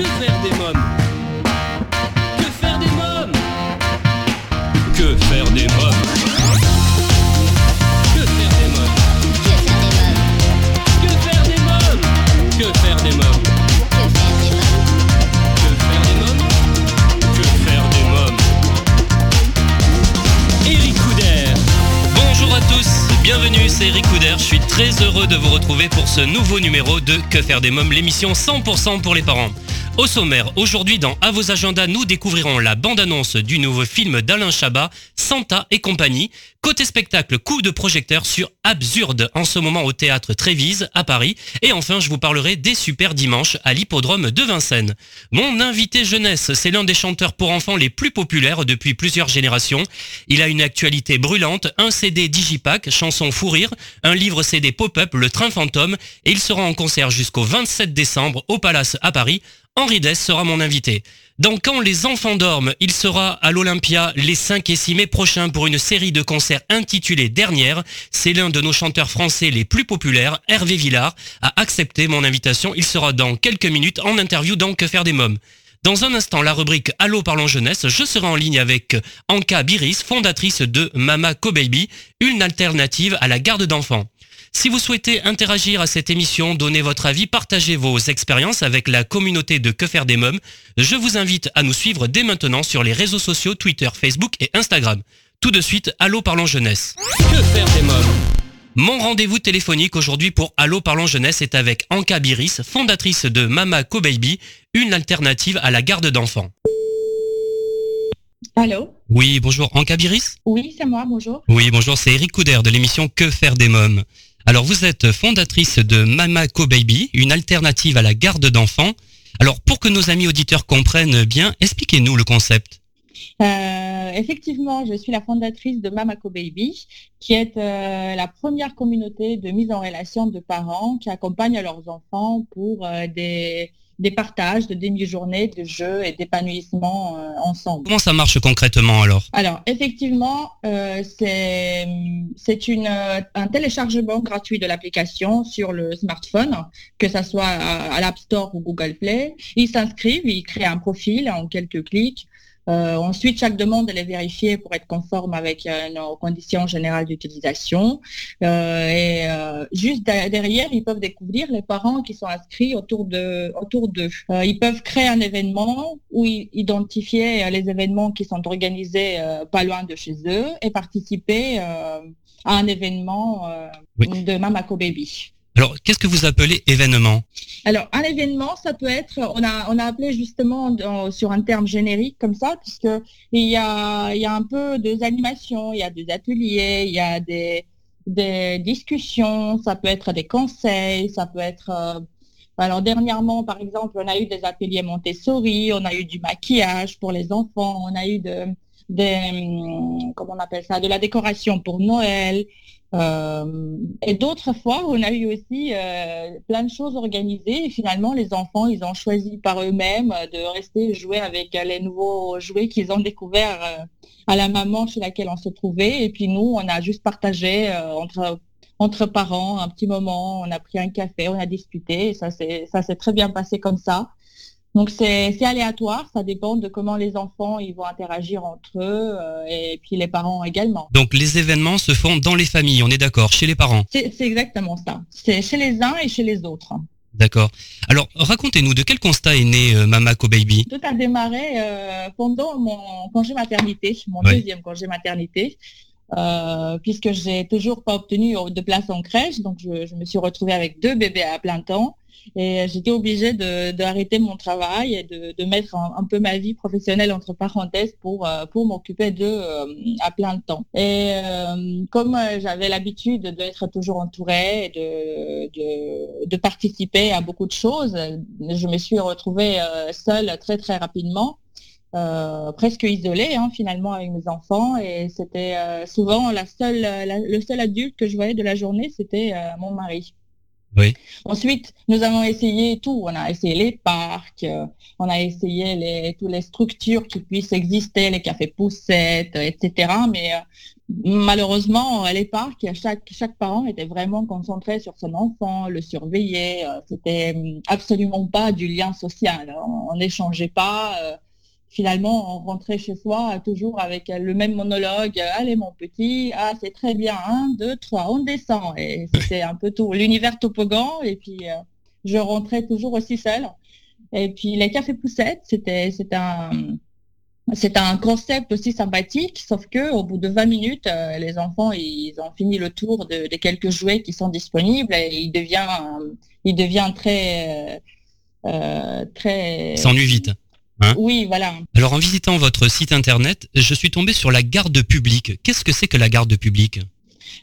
Que faire des mômes? Suis très heureux de vous retrouver pour ce nouveau numéro de Que faire des mômes, l'émission 100% pour les parents. Au sommaire, aujourd'hui dans À vos agendas, nous découvrirons la bande-annonce du nouveau film d'Alain Chabat, Santa et compagnie. Côté spectacle, coup de projecteur sur Absurde, en ce moment au théâtre Trévise, à Paris. Et enfin, je vous parlerai des super dimanches à l'hippodrome de Vincennes. Mon invité jeunesse, c'est l'un des chanteurs pour enfants les plus populaires depuis plusieurs générations. Il a une actualité brûlante, un CD Digipack, chanson fou rire, un livre CD pop-up, Le Train Fantôme, et il sera en concert jusqu'au 27 décembre au Palace à Paris. Henri Dess sera mon invité. Dans Quand les enfants dorment, il sera à l'Olympia les 5 et 6 mai prochains pour une série de concerts intitulée Dernière. C'est l'un de nos chanteurs français les plus populaires, Hervé Villard, a accepté mon invitation. Il sera dans quelques minutes en interview dans Que faire des mômes. Dans un instant, la rubrique Allô parlons jeunesse, je serai en ligne avec Anka Biris, fondatrice de Mama Co Baby, une alternative à la garde d'enfants. Si vous souhaitez interagir à cette émission, donner votre avis, partager vos expériences avec la communauté de Que faire des mômes, je vous invite à nous suivre dès maintenant sur les réseaux sociaux Twitter, Facebook et Instagram. Tout de suite, Allô parlons jeunesse. Que faire des mômes Mon rendez-vous téléphonique aujourd'hui pour Allô Parlons Jeunesse est avec Anka Biris, fondatrice de Mama Co Baby, une alternative à la garde d'enfants. Allô Oui, bonjour Anka Biris? Oui, c'est moi, bonjour. Oui, bonjour, c'est Eric Couder de l'émission Que faire des mômes. Alors vous êtes fondatrice de Mama Co Baby, une alternative à la garde d'enfants. Alors pour que nos amis auditeurs comprennent bien, expliquez-nous le concept. Euh, effectivement, je suis la fondatrice de Mamako Baby, qui est euh, la première communauté de mise en relation de parents qui accompagnent leurs enfants pour euh, des, des partages de demi-journées, de jeux et d'épanouissement euh, ensemble. Comment ça marche concrètement alors? Alors, effectivement, euh, c'est euh, un téléchargement gratuit de l'application sur le smartphone, que ce soit à, à l'App Store ou Google Play. Ils s'inscrivent, ils créent un profil en quelques clics. Euh, ensuite, chaque demande elle est vérifiée pour être conforme avec euh, nos conditions générales d'utilisation. Euh, et juste de- derrière, ils peuvent découvrir les parents qui sont inscrits autour de autour d'eux. Ils peuvent créer un événement ou identifier les événements qui sont organisés pas loin de chez eux et participer à un événement Oui. de Mamako Baby. Alors qu'est-ce que vous appelez événement? Alors, un événement, ça peut être, on a, on a appelé justement sur un terme générique comme ça, puisque il y a, y a un peu des animations, il y a des ateliers, il y a des, des discussions, ça peut être des conseils, ça peut être, euh, alors dernièrement, par exemple, on a eu des ateliers Montessori, on a eu du maquillage pour les enfants, on a eu de, des, hum, comment on appelle ça, de la décoration pour Noël. Euh, et d'autres fois, on a eu aussi euh, plein de choses organisées et finalement, les enfants, ils ont choisi par eux-mêmes de rester jouer avec les nouveaux jouets qu'ils ont découverts euh, à la maman chez laquelle on se trouvait. Et puis nous, on a juste partagé entre parents un petit moment, on a pris un café, on a discuté et ça s'est très bien passé comme ça. Donc c'est aléatoire, ça dépend de comment les enfants ils vont interagir entre eux euh, et puis les parents également. Donc les événements se font dans les familles, on est d'accord, chez les parents. C'est exactement ça. C'est chez les uns et chez les autres. D'accord. Alors racontez-nous de quel constat est né euh, Mama Co Baby Tout a démarré euh, pendant mon congé maternité, mon Ouais. deuxième congé maternité, euh, puisque j'ai toujours pas obtenu de place en crèche, donc je, je me suis retrouvée avec deux bébés à plein temps et j'étais obligée de d'arrêter mon travail et de, de mettre un, peu ma vie professionnelle entre parenthèses pour euh, pour m'occuper d'eux euh, à plein temps. Et euh, comme euh, j'avais l'habitude d'être toujours entourée et de, de de participer à beaucoup de choses, je me suis retrouvée euh, seule très très rapidement euh, presque isolée hein, finalement avec mes enfants et c'était euh, souvent la seule le seul adulte que je voyais de la journée c'était euh, mon mari Ensuite, nous avons essayé tout. On a essayé les parcs, euh, on a essayé toutes les structures qui puissent exister, les cafés poussettes, etc. Mais malheureusement, les parcs, chaque, chaque parent était vraiment concentré sur son enfant, le surveiller. C'était hum, absolument pas du lien social. On n'échangeait pas finalement, on rentrait chez soi toujours avec le même monologue. Allez, mon petit, ah, c'est très bien, un, deux, trois, on descend. Et c'était un peu tout, l'univers topogan. Et puis, euh, je rentrais toujours aussi seule. Et puis, les cafés poussettes, c'était, un, c'est un concept aussi sympathique, sauf que au bout de 20 minutes, euh, les enfants ils ont fini le tour de, quelques jouets qui sont disponibles et il devient, il devient très, euh, très. S'ennuie vite. Hein oui, voilà. Alors en visitant votre site internet, je suis tombé sur la garde publique. Qu'est-ce que c'est que la garde publique?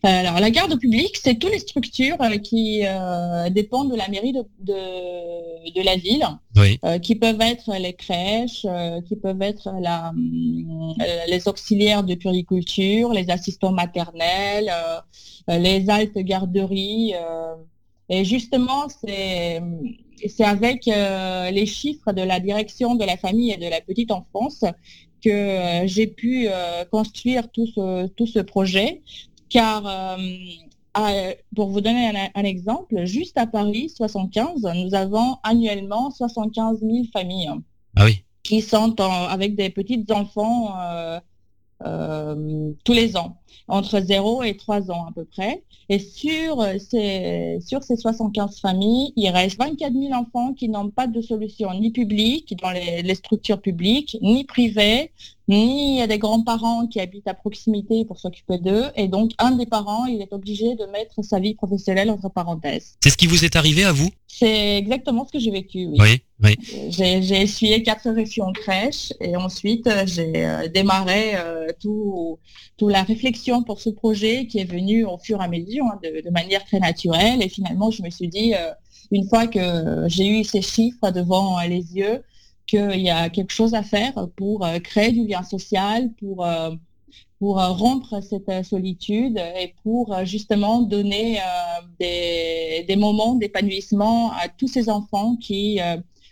Alors, la garde publique, c'est toutes les structures euh, qui euh, dépendent de la mairie de, de, la ville, euh, qui peuvent être les crèches, qui peuvent être la, les auxiliaires de puriculture, les assistants maternels, les altes garderies. et justement, c'est c'est avec euh, les chiffres de la direction de la famille et de la petite enfance que euh, j'ai pu euh, construire tout ce, tout ce projet. Car, pour vous donner un, exemple, juste à Paris 75, nous avons annuellement 75 000 familles ah oui. qui sont avec des petits enfants tous les ans, entre 0 et 3 ans à peu près. Et sur ces, sur ces 75 familles, il reste 24 000 enfants qui n'ont pas de solution ni publique dans les, les structures publiques, ni privées, ni des grands-parents qui habitent à proximité pour s'occuper d'eux. Et donc, un des parents, il est obligé de mettre sa vie professionnelle entre parenthèses. C'est ce qui vous est arrivé à vous? C'est exactement ce que j'ai vécu, oui. Oui, oui. J'ai essuyé quatre réflexions en crèche et ensuite, j'ai euh, démarré euh, tout, toute la réflexion pour ce projet qui est venu au fur et à mesure, hein, de, manière très naturelle. Et finalement, je me suis dit, euh, une fois que j'ai eu ces chiffres devant les yeux, qu'il y a quelque chose à faire pour euh, créer du lien social, pour, euh, pour rompre cette solitude et pour justement donner des, des, moments d'épanouissement à tous ces enfants qui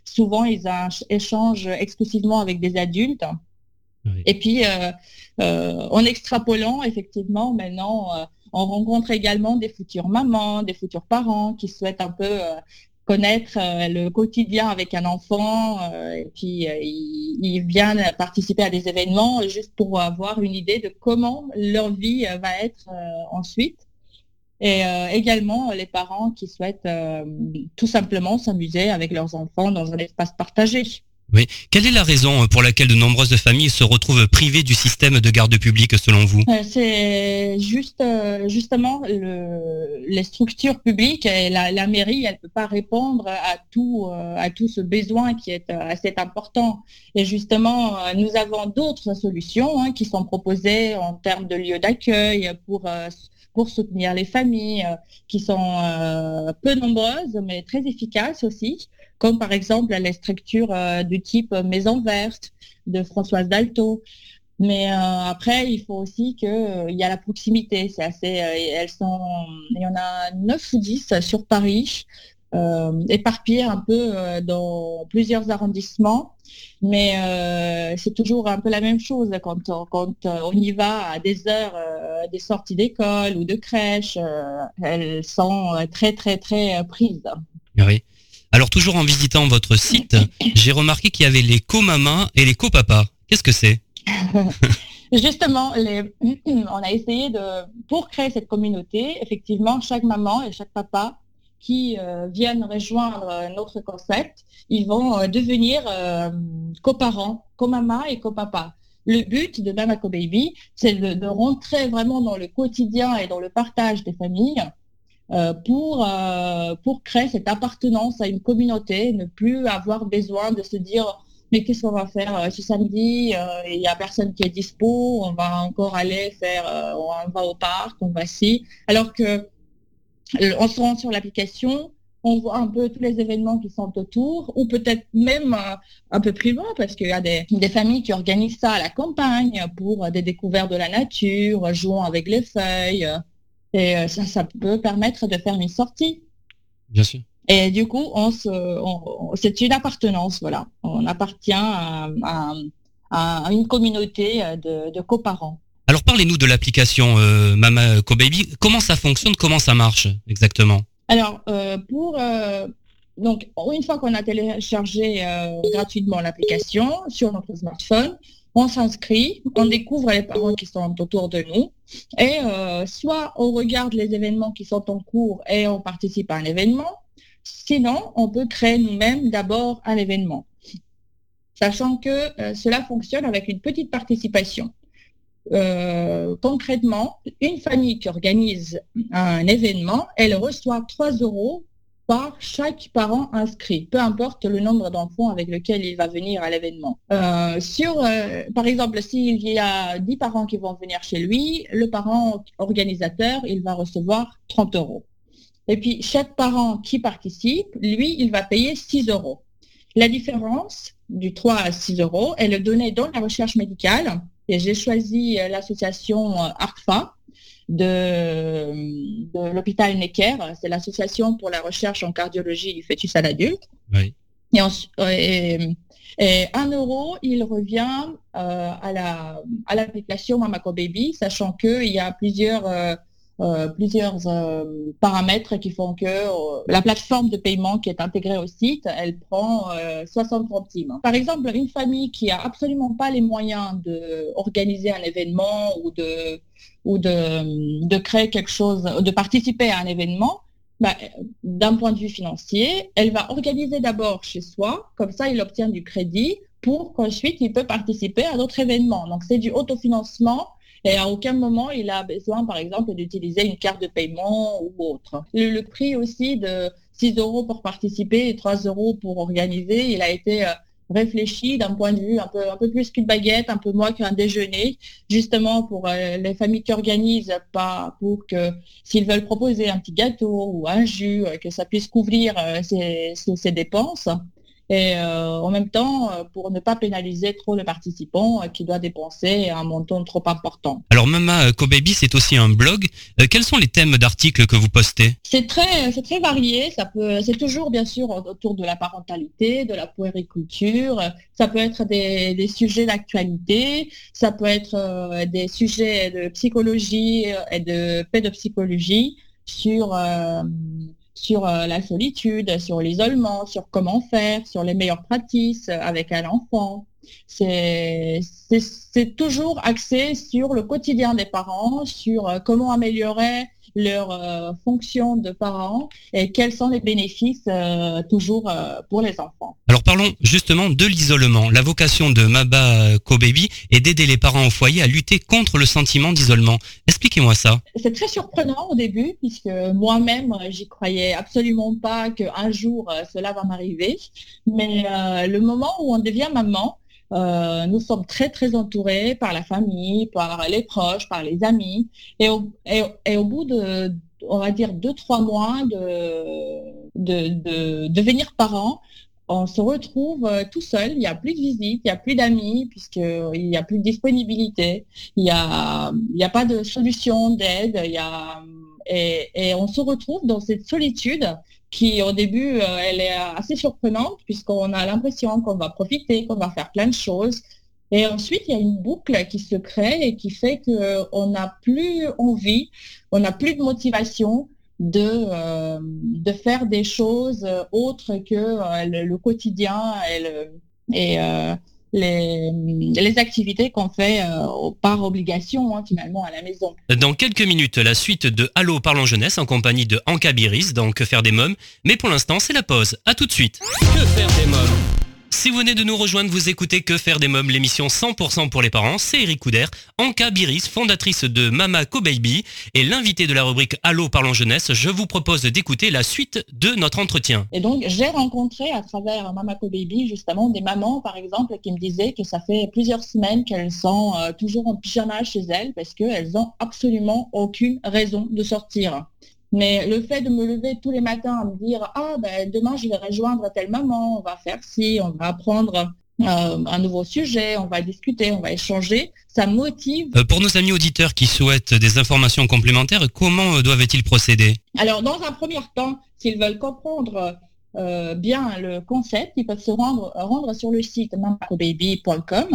souvent ils échangent exclusivement avec des adultes. Et puis, en extrapolant, effectivement, maintenant, on rencontre également des futures mamans, des futurs parents qui souhaitent un peu connaître euh, le quotidien avec un enfant euh, et puis euh, ils, viennent participer à des événements juste pour avoir une idée de comment leur vie va être ensuite. Et également les parents qui souhaitent tout simplement s'amuser avec leurs enfants dans un espace partagé. Oui. Quelle est la raison euh, pour laquelle de nombreuses familles se retrouvent privées du système de garde publique selon vous? Euh, C'est juste euh, justement les structures publiques et la, mairie, elle ne peut pas répondre à tout, à ce besoin qui est assez important. Et justement, nous avons d'autres solutions hein, qui sont proposées en termes de lieux d'accueil pour pour soutenir les familles qui sont peu nombreuses mais très efficaces aussi comme par exemple les structures euh, du type Maison Verte de Françoise Dalto. Mais euh, après, il faut aussi qu'il euh, y a la proximité. C'est assez. elles sont. Il y en a 9 ou 10 sur Paris, éparpillées un peu dans plusieurs arrondissements. Mais c'est toujours un peu la même chose quand, quand on y va à des heures des sorties d'école ou de crèche. elles sont très très très prises. Oui. Alors toujours en visitant votre site, j'ai remarqué qu'il y avait les co-mamas et les co-papas. Qu'est-ce que c'est? Justement, on a essayé de, pour créer cette communauté, effectivement, chaque maman et chaque papa qui euh, viennent rejoindre notre concept, ils vont euh, devenir euh, coparents, co-mamas et co-papa. Le but de Mamako Baby, c'est de, rentrer vraiment dans le quotidien et dans le partage des familles euh, pour, euh, pour créer cette appartenance à une communauté, ne plus avoir besoin de se dire mais qu'est-ce qu'on va faire euh, ce samedi Il n'y a personne qui est dispo, on va encore aller faire, on va au parc, on va ci. Alors que on se rend sur l'application, on voit un peu tous les événements qui sont autour, ou peut-être même un peu plus loin, parce qu'il y a des, familles qui organisent ça à la campagne pour des découvertes de la nature, jouant avec les feuilles, et euh, ça, ça peut permettre de faire une sortie. Bien sûr. Et du coup, on se, on- c'est une appartenance, voilà. On appartient à, à- à une communauté euh, de, de coparents. Alors parlez-nous de l'application euh, Mama Baby. Comment ça fonctionne? Comment ça marche exactement? Alors, euh, pour euh, donc une fois qu'on a téléchargé gratuitement l'application sur notre smartphone, on s'inscrit, on découvre les parents qui sont autour de nous, et euh, soit on regarde les événements qui sont en cours et on participe à un événement, sinon on peut créer nous-mêmes d'abord un événement, sachant que euh, cela fonctionne avec une petite participation. Euh, concrètement, une famille qui organise un événement, elle reçoit 3 euros par chaque parent inscrit, peu importe le nombre d'enfants avec lequel il va venir à l'événement. Euh, sur, euh, par exemple, s'il y a 10 parents qui vont venir chez lui, le parent organisateur, il va recevoir 30 euros. Et puis, chaque parent qui participe, lui, il va payer 6 euros. La différence du 3 à 6 euros, elle est donnée dans la recherche médicale. Et j'ai choisi euh, l'association euh, ARFA de, de l'hôpital Necker. C'est l'association pour la recherche en cardiologie du fœtus à l'adulte. Oui. Et, en- et, et 1 euro, il revient euh, à la à l'application Mamaco Baby, sachant qu'il y a plusieurs euh, euh, plusieurs euh, paramètres qui font que euh, la plateforme de paiement qui est intégrée au site, elle prend euh, 60 centimes. Par exemple, une famille qui a absolument pas les moyens de organiser un événement ou de ou de, créer quelque chose, de participer à un événement, bah, d'un point de vue financier, elle va organiser d'abord chez soi, comme ça il obtient du crédit pour qu'ensuite il peut participer à d'autres événements. Donc c'est du autofinancement et à aucun moment il a besoin, par exemple, d'utiliser une carte de paiement ou autre. Le, le prix aussi de 6 euros pour participer et 3 euros pour organiser, il a été euh, réfléchi d'un point de vue un peu, un peu plus qu'une baguette, un peu moins qu'un déjeuner, justement pour euh, les familles qui organisent, pas pour que s'ils veulent proposer un petit gâteau ou un jus, euh, que ça puisse couvrir euh, ces, dépenses. Et euh, en même temps, euh, pour ne pas pénaliser trop le participant euh, qui doit dépenser un montant trop important. Alors Mama Baby, c'est aussi un blog. Quels sont les thèmes d'articles que vous postez? C'est très, c'est très varié. Ça peut, c'est toujours bien sûr autour de la parentalité, de la puériculture. Ça peut être des, des sujets d'actualité. Ça peut être des sujets de psychologie et de pédopsychologie sur sur euh, la solitude, sur l'isolement, sur comment faire, sur les meilleures pratiques avec un enfant. C'est toujours axé sur le quotidien des parents, sur euh, comment améliorer leur euh, fonction de parents et quels sont les bénéfices euh, toujours euh, pour les enfants. Alors parlons justement de l'isolement. La vocation de Maba Baby est d'aider les parents au foyer à lutter contre le sentiment d'isolement. Expliquez-moi ça. C'est très surprenant au début puisque moi-même j'y croyais absolument pas qu'un jour cela va m'arriver. Mais le moment où on devient maman, euh, nous sommes très très entourés par la famille, par les proches, par les amis. Et au, bout de, on va dire, deux, trois mois de, de, de devenir parent, on se retrouve euh, tout seul. Il n'y a plus de visite, il n'y a plus d'amis, puisqu'il n'y a plus de disponibilité. Il n'y a, y a pas de solution d'aide. Et, et on se retrouve dans cette solitude qui au début euh, elle est assez surprenante puisqu'on a l'impression qu'on va profiter, qu'on va faire plein de choses. Et ensuite, il y a une boucle qui se crée et qui fait qu'on n'a plus envie, on n'a plus de motivation de, euh, de faire des choses autres que euh, le, quotidien et, euh, les, les activités qu'on fait euh, par obligation hein, finalement à la maison. Dans quelques minutes, la suite de Allô Parlons Jeunesse en compagnie de Anka Biris dans Que faire des mômes. Mais pour l'instant, c'est la pause. À tout de suite. Que faire des mômes? Si vous venez de nous rejoindre, vous écoutez Que faire des mômes, l'émission 100% pour les parents. C'est Eric Couder, Anka Biris, fondatrice de Mama Baby et l'invité de la rubrique Allô Parlons Jeunesse. Je vous propose d'écouter la suite de notre entretien. Et donc, j'ai rencontré à travers Mamako Baby, justement, des mamans, par exemple, qui me disaient que ça fait plusieurs semaines qu'elles sont euh, toujours en pyjama chez elles parce qu'elles n'ont absolument aucune raison de sortir. Mais le fait de me lever tous les matins à me dire ah ben demain je vais rejoindre telle maman, on va faire ci, on va apprendre euh, un nouveau sujet, on va discuter, on va échanger. Ça motive. Euh, pour nos amis auditeurs qui souhaitent des informations complémentaires, comment euh, doivent-ils procéder? Alors, dans un premier temps, s'ils veulent comprendre euh, bien le concept, ils peuvent se rendre, sur le site mamacobaby.com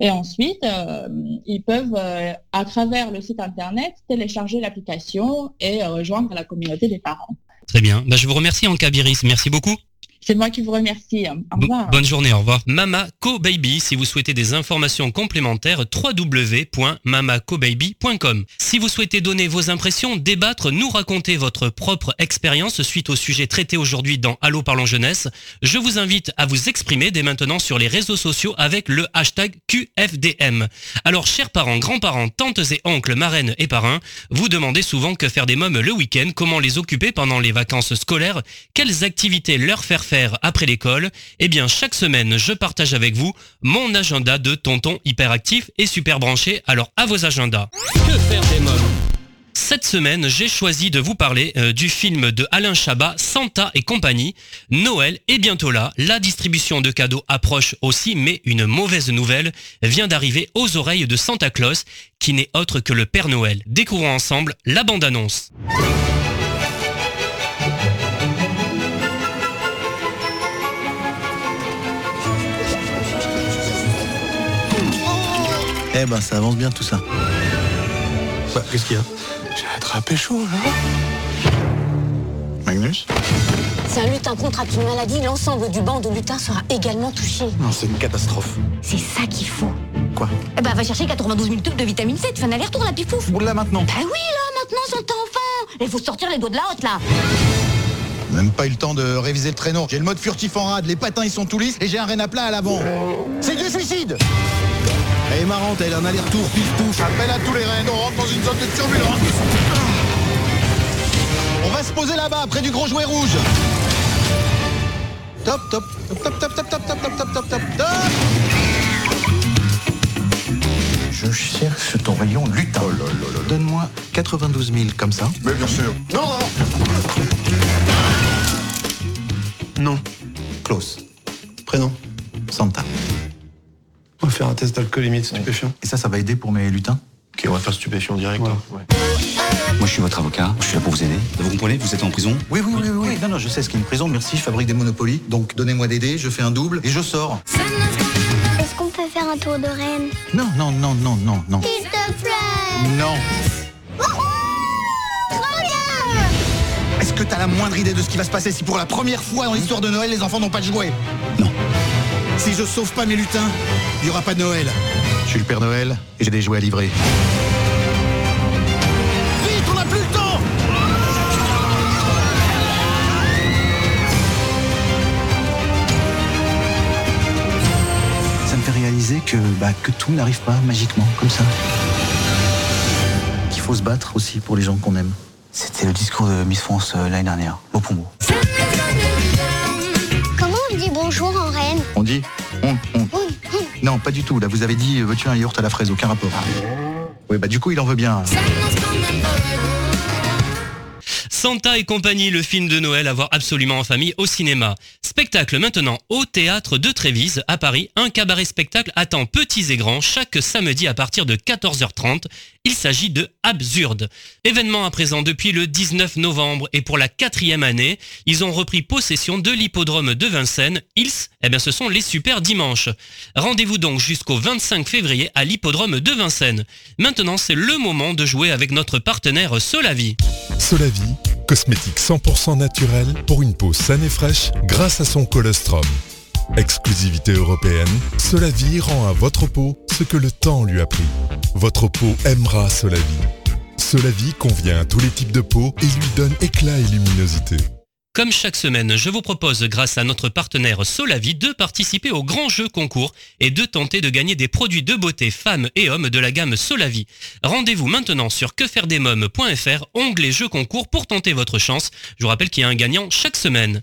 et ensuite euh, ils peuvent euh, à travers le site internet télécharger l'application et rejoindre la communauté des parents. Très bien. Bah, je vous remercie Anka Biris. Merci beaucoup. C'est moi qui vous remercie. Au revoir. Bonne journée, au revoir. Mama Co Baby, si vous souhaitez des informations complémentaires, www.mamacobaby.com. Si vous souhaitez donner vos impressions, débattre, nous raconter votre propre expérience suite au sujet traité aujourd'hui dans Allo Parlons Jeunesse, je vous invite à vous exprimer dès maintenant sur les réseaux sociaux avec le hashtag QFDM. Alors, chers parents, grands-parents, tantes et oncles, marraines et parrains, vous demandez souvent que faire des mômes le week-end, comment les occuper pendant les vacances scolaires, quelles activités leur faire faire après l'école, eh bien chaque semaine je partage avec vous mon agenda de tonton hyperactif et super branché, alors à vos agendas. Que faire des mômes? Cette semaine, j'ai choisi de vous parler euh, du film de Alain Chabat, Santa et compagnie. Noël est bientôt là, la distribution de cadeaux approche aussi, mais une mauvaise nouvelle vient d'arriver aux oreilles de Santa Claus, qui n'est autre que le Père Noël. Découvrons ensemble la bande-annonce. Eh ben, ça avance bien tout ça. Bah, qu'est-ce qu'il y a? J'ai attrapé chaud, là. Magnus? C'est un lutin contre une maladie, l'ensemble du banc de lutins sera également touché. Non, c'est une catastrophe. C'est ça qu'il faut. Quoi? Eh ben, va chercher 92 000 tubes de vitamine C, tu fais un aller-retour, la pifouf. Boule là maintenant. Bah oui, là, maintenant, son enfant Il faut sortir les doigts de la hotte, là Même pas eu le temps de réviser le traîneau. J'ai le mode furtif en rade, les patins ils sont tout lisses et j'ai un rein à plat à l'avant. C'est du suicide Elle est marrante, elle a un aller-retour, pif pouf. Appelle à tous les reines, on rentre dans une zone de turbulence. On va se poser là-bas, près du gros jouet rouge. Top, top, top, top, top, top, top, top, top, top, top, top, top. Je cherche ton rayon lutin. Donne-moi 92 000 comme ça. Mais bien sûr. Non, non, non. Non. Klaus. Prénom Santa. On va faire un test d'alcoolémie de stupéfiant. Et ça, ça va aider pour mes lutins Ok, on va faire stupéfiant direct. Ouais. hein. Ouais. Moi, je suis votre avocat. Je suis là pour vous aider. Vous comprenez Vous êtes en prison. Oui, oui, oui, oui, oui. Non, non, je sais ce qu'est une prison. Merci, je fabrique des monopolies. Donc, donnez-moi des dés, je fais un double et je sors. Est-ce qu'on peut faire un tour de Rennes Non, non, non, non, non, non. S'il te plaît Non. Est-ce que t'as la moindre idée de ce qui va se passer si pour la première fois dans l'histoire de Noël, les enfants n'ont pas de jouets? Non. Si je sauve pas mes lutins, il n'y aura pas de Noël. Je suis le Père Noël et j'ai des jouets à livrer. Vite, on n'a plus le temps Ça me fait réaliser que, bah, que tout n'arrive pas magiquement, comme ça. Qu'il faut se battre aussi pour les gens qu'on aime. C'était le discours de Miss France euh, l'année dernière, mot pour mot. Comment on dit bonjour en On dit on, on. Non, pas du tout. Là, vous avez dit, euh, veux-tu un yaourt à la fraise? Aucun rapport. Oui, bah du coup, il en veut bien. Santa et compagnie, le film de Noël à voir absolument en famille au cinéma. Spectacle maintenant au théâtre de Trévise à Paris. Un cabaret spectacle attend petits et grands chaque samedi à partir de 14h30. Il s'agit de Absurde. Événement à présent depuis le 19 novembre et pour la quatrième année, ils ont repris possession de l'hippodrome de Vincennes. Ils, eh bien ce sont les super dimanches. Rendez-vous donc jusqu'au 25 février à l'hippodrome de Vincennes. Maintenant c'est le moment de jouer avec notre partenaire Solavi. Solavi, cosmétique 100% naturel pour une peau saine et fraîche grâce à son colostrum. Exclusivité européenne, Solavi rend à votre peau ce que le temps lui a pris. Votre peau aimera Solavi. Solavi convient à tous les types de peau et lui donne éclat et luminosité. Comme chaque semaine, je vous propose, grâce à notre partenaire Solavi, de participer au grand jeu concours et de tenter de gagner des produits de beauté femmes et hommes de la gamme Solavi. Rendez-vous maintenant sur quefairedesmoms.fr, onglet jeu concours pour tenter votre chance. Je vous rappelle qu'il y a un gagnant chaque semaine.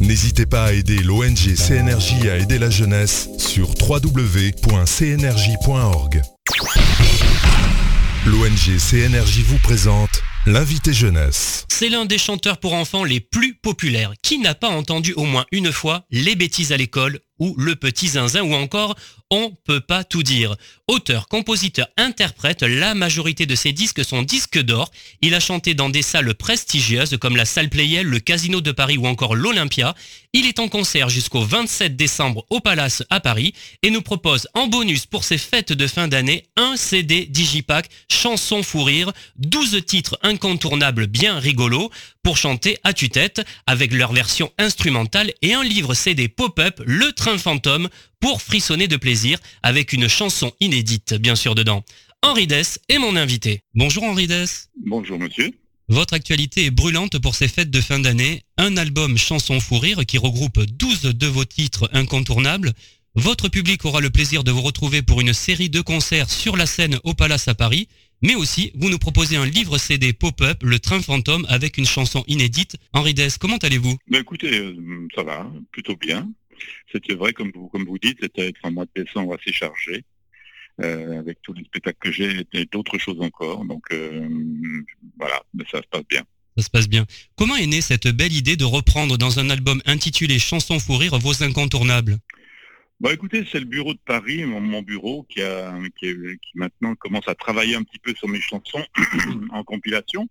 N'hésitez pas à aider l'ONG CNRJ à aider la jeunesse sur www.cnrj.org. L'ONG CNRJ vous présente l'invité jeunesse. C'est l'un des chanteurs pour enfants les plus populaires. Qui n'a pas entendu au moins une fois les bêtises à l'école ou le petit zinzin ou encore on peut pas tout dire. Auteur, compositeur, interprète, la majorité de ses disques sont disques d'or. Il a chanté dans des salles prestigieuses comme la salle Playel, le Casino de Paris ou encore l'Olympia. Il est en concert jusqu'au 27 décembre au Palace à Paris et nous propose en bonus pour ses fêtes de fin d'année un CD Digipack chanson fou rire, 12 titres incontournables bien rigolos pour chanter à tue-tête avec leur version instrumentale et un livre CD pop-up Le Train Fantôme pour frissonner de plaisir avec une chanson inédite bien sûr dedans. Henri Dess est mon invité. Bonjour Henri Dess. Bonjour monsieur. Votre actualité est brûlante pour ces fêtes de fin d'année. Un album chanson fou rire qui regroupe 12 de vos titres incontournables. Votre public aura le plaisir de vous retrouver pour une série de concerts sur la scène au Palace à Paris. Mais aussi, vous nous proposez un livre CD pop-up, Le Train Fantôme, avec une chanson inédite. Henri Dess, comment allez-vous? Ben écoutez, euh, ça va, plutôt bien. C'était vrai, comme vous, comme vous dites, c'était un mois de décembre assez chargé, euh, avec tous les spectacles que j'ai et d'autres choses encore. Donc euh, voilà, mais ça se passe bien. Ça se passe bien. Comment est née cette belle idée de reprendre dans un album intitulé Chansons fou rire vos incontournables? Bon, écoutez, c'est le bureau de Paris, mon, bureau, qui, a, qui, maintenant commence à travailler un petit peu sur mes chansons en compilation.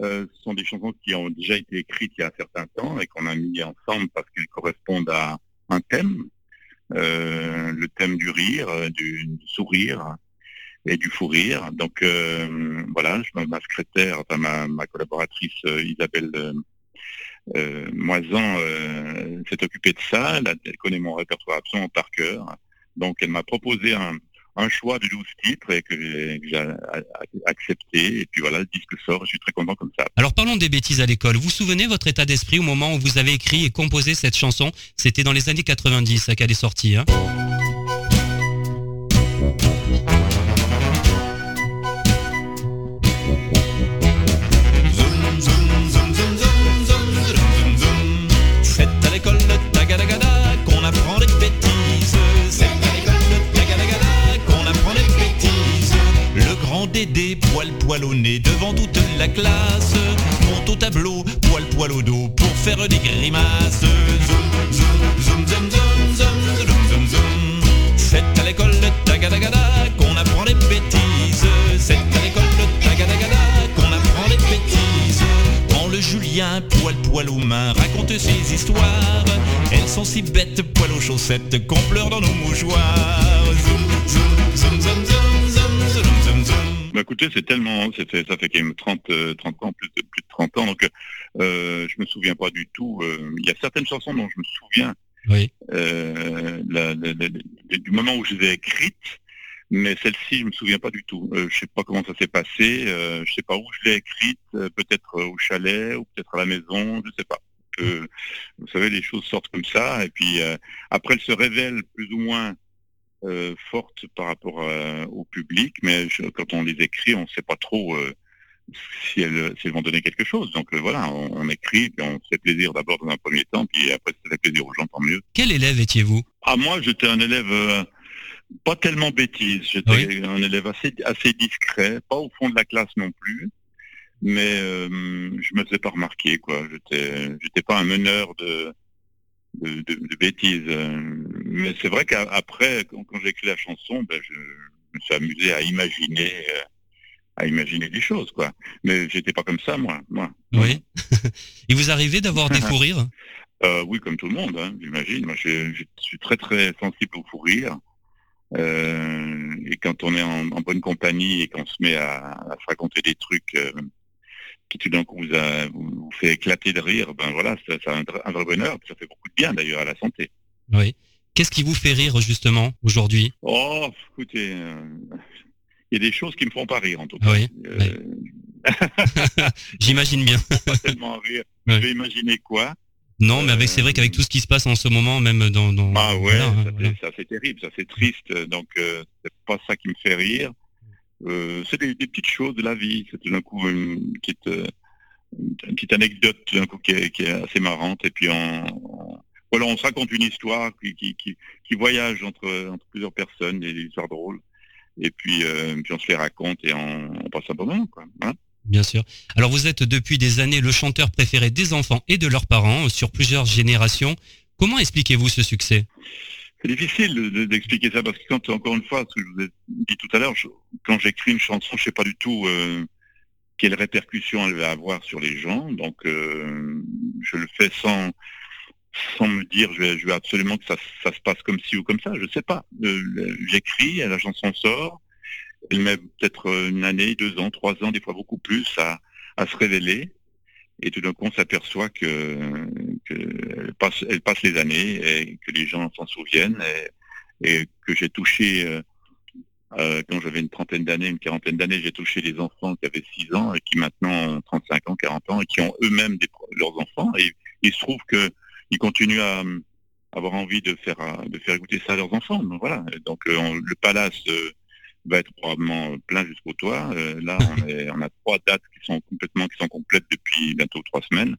Euh, ce sont des chansons qui ont déjà été écrites il y a un certain temps et qu'on a mis ensemble parce qu'elles correspondent à un thème, euh, le thème du rire, euh, du, sourire et du fou rire. Donc euh, voilà, je, ma secrétaire, enfin ma, ma collaboratrice euh, Isabelle euh, Moisan euh, s'est occupée de ça, elle, connaît mon répertoire absolument par cœur. Donc elle m'a proposé un, choix de 12 titres et que j'ai accepté. Et puis voilà, le disque sort, je suis très content comme ça. Alors parlons des bêtises à l'école. Vous vous souvenez votre état d'esprit au moment où vous avez écrit et composé cette chanson? C'était dans les années 90 qu'elle est sortie. Hein poilonné devant toute la classe Monte au tableau, poil poil au dos pour faire des grimaces Zoom, zoom, zoom, zoom, zoom, zoom, zoom, zoom, C'est à l'école de Tagadagada qu'on apprend les bêtises C'est à l'école de Tagadagada qu'on apprend les bêtises Quand le Julien, poil poil aux mains, raconte ses histoires Elles sont si bêtes, poil aux chaussettes, qu'on pleure dans nos mouchoirs Zoom, zoom, zoom, zoom, zoom bah écoutez, c'est tellement, ça fait, quand même 30, 30 ans, plus de, plus de 30 ans, donc euh, je me souviens pas du tout. Euh, il y a certaines chansons dont je me souviens oui. euh, la, la, la, du moment où je les ai écrites, mais celle-ci, je me souviens pas du tout. Euh, je sais pas comment ça s'est passé, euh, je sais pas où je l'ai écrite, euh, peut-être au chalet ou peut-être à la maison, je sais pas. Euh, vous savez, les choses sortent comme ça, et puis euh, après, elles se révèlent plus ou moins euh, fortes par rapport euh, au public, mais je, quand on les écrit, on ne sait pas trop euh, si, elles, si elles vont donner quelque chose. Donc euh, voilà, on, on, écrit, puis on se fait plaisir d'abord dans un premier temps, puis après ça fait plaisir aux gens, tant mieux. Quel élève étiez-vous? Ah moi, j'étais un élève euh, pas tellement bêtise, j'étais oui. un élève assez, assez discret, pas au fond de la classe non plus, mais euh, je me faisais pas remarquer, quoi. J'étais, j'étais pas un meneur de de, de, de, bêtises. Mais c'est vrai qu'après, quand, quand j'ai écrit la chanson, ben, je, me suis amusé à imaginer, euh, à imaginer des choses, quoi. Mais j'étais pas comme ça, moi. moi. Oui. Il vous arrivait d'avoir des fous rires? Euh, Oui, comme tout le monde, hein, j'imagine. Moi, je, je, suis très très sensible aux fous rires. Euh, et quand on est en, en bonne compagnie et qu'on se met à, à, se raconter des trucs qui tout d'un coup vous, a, vous, fait éclater de rire, ben voilà, c'est un, un, vrai bonheur. Ça fait beaucoup de bien d'ailleurs à la santé. Oui. Qu'est-ce qui vous fait rire justement aujourd'hui? Oh, écoutez, euh, il y a des choses qui me font pas rire en tout cas. Oui. Euh... oui. J'imagine bien. pas tellement rire. Oui. Je vais imaginer quoi? Non, mais avec c'est vrai qu'avec tout ce qui se passe en ce moment, même dans. dans Ah ouais, voilà, hein, ça, voilà. ça, terrible, ça c'est triste, donc euh, c'est pas ça qui me fait rire. Euh, c'est des, des petites choses de la vie, c'est tout d'un coup une petite, euh, une petite anecdote tout d'un coup qui est, qui est assez marrante, et puis on- voilà, on se raconte une histoire qui, qui, qui, qui voyage entre, entre plusieurs personnes, des, histoires drôles, et puis, euh, puis on se les raconte et on, on passe un bon moment, quoi. hein. Bien sûr. Alors vous êtes depuis des années le chanteur préféré des enfants et de leurs parents euh, sur plusieurs générations. Comment expliquez-vous ce succès? C'est difficile de- de- d'expliquer ça parce que quand, encore une fois, ce que je vous ai dit tout à l'heure, quand j'écris une chanson, je sais pas du tout euh, quelle répercussion elle va avoir sur les gens. Donc, euh, je le fais sans sans me dire, je vais, je veux absolument que ça, se passe comme ci ou comme ça. Je sais pas. Euh, J'écris, et la chanson sort. Elle met peut-être une année, deux ans, trois ans, des fois beaucoup plus à, se révéler. Et tout d'un coup, on s'aperçoit que, elle passe, elle passe les années et que les gens s'en souviennent et, que j'ai touché, euh, euh, quand j'avais une trentaine d'années, une quarantaine d'années, j'ai touché des enfants qui avaient 6 ans et qui maintenant ont 35 ans, 40 ans et qui ont eux-mêmes leurs enfants. Et il se trouve que ils continuent à euh, avoir envie de faire euh, de faire écouter ça à leurs enfants. Donc voilà. Donc euh, on- le palace va être probablement plein jusqu'au toit. Là, on, est- on a trois dates qui sont complètement qui sont complètes depuis bientôt trois semaines.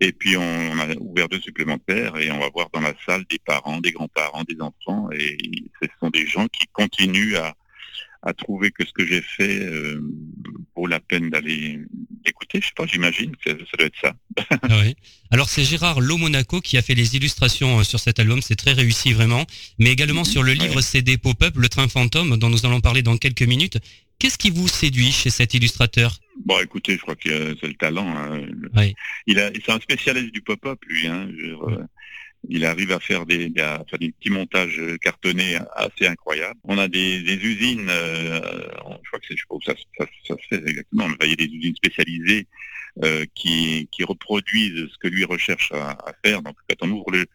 Et puis on, on a ouvert deux supplémentaires et on va voir dans la salle des parents, des grands-parents, des enfants. Et ce sont des gens qui continuent à, à trouver que ce que j'ai fait euh, vaut la peine d'aller écouter. Je sais pas, j'imagine que ça, doit être ça. Ah oui. Alors c'est Gérard Lomonaco qui a fait les illustrations euh, sur cet album, c'est très réussi vraiment, mais également sur le livre CD Pop-up, Le Train Fantôme, dont nous allons parler dans quelques minutes. Qu'est-ce qui vous séduit chez cet illustrateur? Bon, écoutez, je crois que c'est le talent. hein. Oui. Il a, c'est un spécialiste du pop-up, lui. Hein. Je il arrive à faire des, à faire des petits montages cartonnés assez incroyables. On a des, des usines, euh, je crois que c'est, je sais pas où ça, ça, ça se fait exactement, mais il y a des usines spécialisées euh, qui, qui reproduisent ce que lui recherche à, à faire. Donc, quand on ouvre le,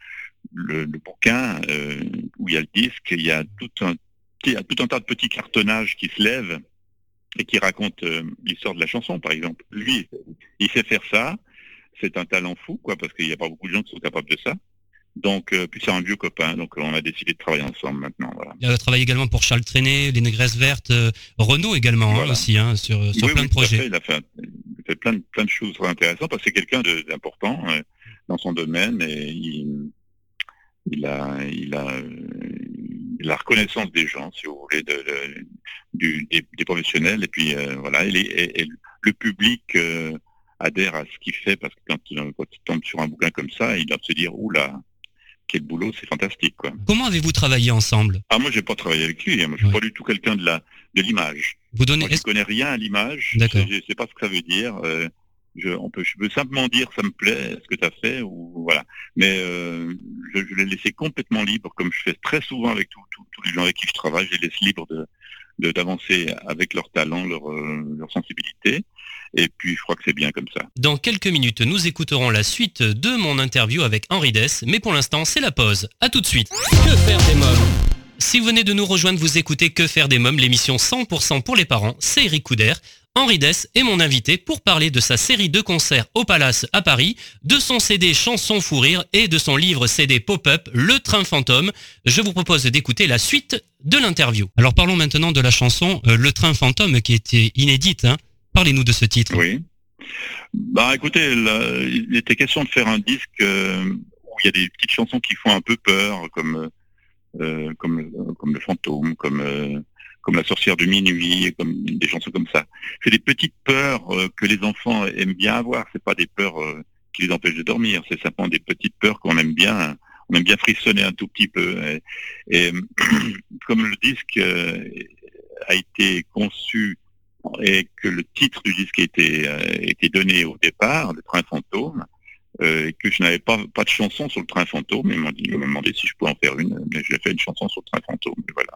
le, le bouquin euh, où il y a le disque, il y a tout un, il y a tout un tas de petits cartonnages qui se lèvent et qui raconte euh, l'histoire de la chanson, par exemple. Lui, il sait faire ça. C'est un talent fou, quoi, parce qu'il n'y a pas beaucoup de gens qui sont capables de ça. Donc, euh, puis c'est un vieux copain, donc on a décidé de travailler ensemble maintenant. Voilà. Il a travaillé également pour Charles Trenet, Les Négresses Vertes, euh, Renault également hein, aussi, hein, sur, sur Oui, plein oui, de fait. projets. Il a fait, il fait plein, de, plein de choses très intéressantes parce que c'est quelqu'un d'important euh, dans son domaine et il, il a, il a euh, la reconnaissance des gens, si vous voulez, de, de- du- des, des professionnels et puis euh, voilà, et, les- et- et le public euh, adhère à ce qu'il fait parce que quand, quand il tombe sur un bouquin comme ça, il doit se dire oula, quel boulot, c'est fantastique quoi. Comment avez-vous travaillé ensemble? Ah moi j'ai pas travaillé avec lui, hein. moi je suis pas du tout quelqu'un de la de l'image. Vous donnez Moi, je connais rien à l'image, D'accord. je, je sais pas ce que ça veut dire. euh, je, on peut, je peux simplement dire ça me plaît, ce que tu as fait, ou voilà. Mais euh, je, je l'ai laissé complètement libre, comme je fais très souvent avec tous les gens avec qui je travaille, je les laisse libres de de- d'avancer avec leur talent, leur, leur sensibilité. Et puis je crois que c'est bien comme ça. Dans quelques minutes, nous écouterons la suite de mon interview avec Henri Dess, mais pour l'instant, c'est la pause. À tout de suite. Que faire des mômes? Si vous venez de nous rejoindre, vous écoutez Que faire des mômes, l'émission 100% pour les parents, c'est Eric Couder. Henri Dess est mon invité pour parler de sa série de concerts au Palace à Paris, de son CD Chanson fou rire et de son livre CD Pop-up Le Train Fantôme. Je vous propose d'écouter la suite de l'interview. Alors parlons maintenant de la chanson euh, Le Train Fantôme qui était inédite. hein. Parlez-nous de ce titre. Oui. Bah écoutez, là, il était question de faire un disque euh, où il y a des petites chansons qui font un peu peur, comme euh, comme comme le fantôme, comme euh, comme la sorcière de minuit, comme des chansons comme ça. C'est des petites peurs que les enfants aiment bien avoir. C'est pas des peurs qui les empêchent de dormir. C'est simplement des petites peurs qu'on aime bien. On aime bien frissonner un tout petit peu. Et, comme le disque a été conçu et que le titre du disque été, euh, été donné au départ, le train fantôme, euh, et que je n'avais pas, pas de chanson sur le train fantôme, ils m'ont dit- ils m'ont demandé si je pouvais en faire une, mais j'ai fait une chanson sur le train fantôme, et voilà.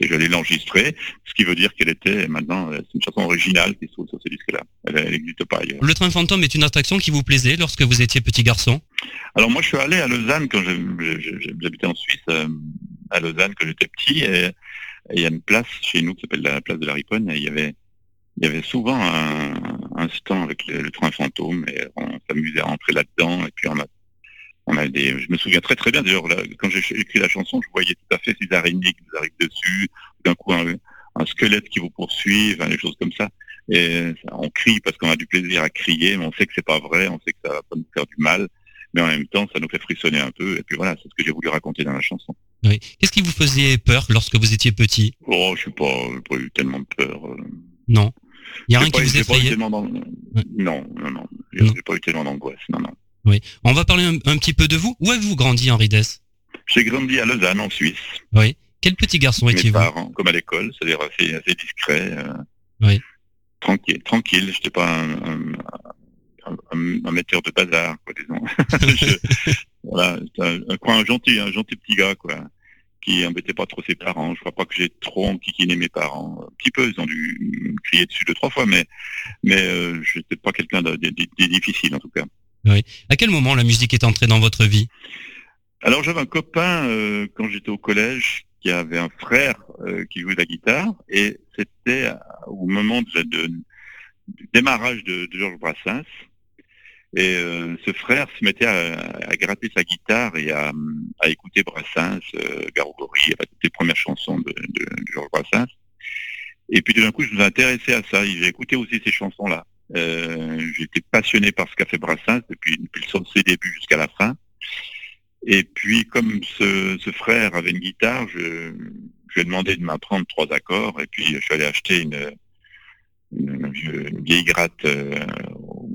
Et j'allais l'enregistrer, ce qui veut dire qu'elle était maintenant, euh, c'est une chanson originale qui se trouve sur ce disque-là. Elle n'existe pas ailleurs. Le Train Fantôme est une attraction qui vous plaisait lorsque vous étiez petit garçon? Alors moi, je suis allé à Lausanne quand je- je- je- j'habitais en Suisse, euh, à Lausanne quand j'étais petit, et et il y a une place chez nous qui s'appelle la place de la Riponne, et il y avait il y avait souvent un, un stand avec le, le train fantôme, et on s'amusait à rentrer là-dedans, et puis on a On a des, je me souviens très très bien d'ailleurs quand j'ai écrit la chanson, je voyais tout à fait ces araignées qui vous arrivent dessus, d'un coup un, un squelette qui vous poursuit, enfin, des choses comme ça. Et on crie parce qu'on a du plaisir à crier, mais on sait que c'est pas vrai, on sait que ça va pas nous faire du mal, mais en même temps, ça nous fait frissonner un peu. Et puis voilà, c'est ce que j'ai voulu raconter dans la chanson. Oui. Qu'est-ce qui vous faisait peur lorsque vous étiez petit? Oh, je suis pas, j'ai pas eu tellement de peur. euh. Non. Il y a rien qui pas vous tellement d'an- Non, non, non. J'ai j'ai pas eu tellement d'angoisse, non, non. Oui. On va parler un, un petit peu de vous. Où avez-vous grandi, Henri Dess? J'ai grandi à Lausanne, en Suisse. Oui. Quel petit garçon étiez-vous? parents, comme à l'école, c'est-à-dire assez, assez discret. euh, Oui. Tranquille, tranquille. J'étais pas un, un, un- un- metteur de bazar, quoi, disons. Je- voilà, un, un gentil, un gentil petit gars, quoi, qui embêtait pas trop ses parents. Je crois pas que j'ai trop enquiquiné mes parents. Un petit peu, ils ont dû me crier dessus deux, trois fois, mais, mais euh, je n'étais pas quelqu'un de, de- de- de difficile, en tout cas. Oui. À quel moment la musique est entrée dans votre vie? Alors j'avais un copain euh, quand j'étais au collège qui avait un frère euh, qui jouait de la guitare et c'était euh, au moment de, de- du démarrage de, de Georges Brassens et euh, ce frère se mettait à, gratter sa guitare et à, écouter Brassens, euh, toutes les premières chansons de, de- de Georges Brassens. Et puis tout d'un coup, je me suis intéressé à ça. J'ai écouté aussi ces chansons-là. Euh, J'étais passionné par ce qu'a fait Brassens depuis, le- ses débuts jusqu'à la fin. Et puis, comme ce, frère avait une guitare, je, lui ai demandé de m'apprendre trois accords. Et puis, je suis allé acheter une, vieille gratte euh,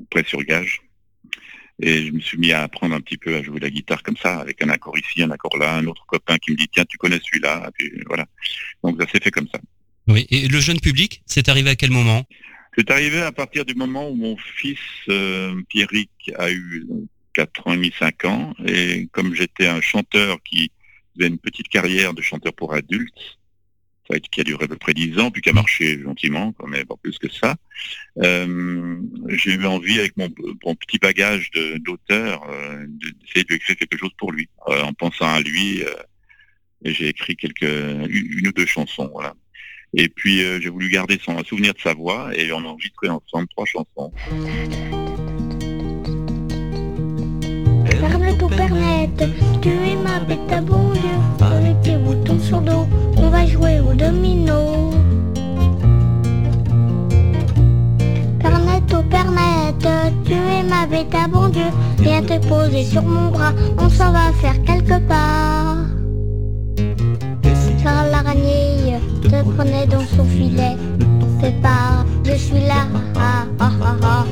prêt sur gage. Et je me suis mis à apprendre un petit peu à jouer la guitare comme ça, avec un accord ici, un accord là, un autre copain qui me dit tiens, tu connais celui-là. Puis voilà. Donc ça s'est fait comme ça. Oui. Et le jeune public, c'est arrivé à quel moment? C'est arrivé à partir du moment où mon fils euh, Pierrick a eu 4 ans et demi, 5 ans, et comme j'étais un chanteur qui faisait une petite carrière de chanteur pour adultes, qui a duré à peu près 10 ans, puis qui a marché gentiment, mais pas plus que ça, euh, j'ai eu envie, avec mon, petit bagage d'auteur, euh, de- d'essayer de lui écrire quelque chose pour lui, euh, en pensant à lui, j'ai écrit quelques, une, ou deux chansons, voilà. Et puis j'ai voulu garder son un souvenir de sa voix et on a enregistré ensemble trois chansons. Ferme ton permette, tu es ma bête à bon Dieu. Avec tes boutons sur dos, on va jouer au domino. Pernette, oh pernette, tu es ma bête à bon Dieu. Viens te poser sur mon bras, on s'en va faire quelque part. Car l'araignée te prenait dans son filet. Fais pas, je suis là, ah ah ah ah.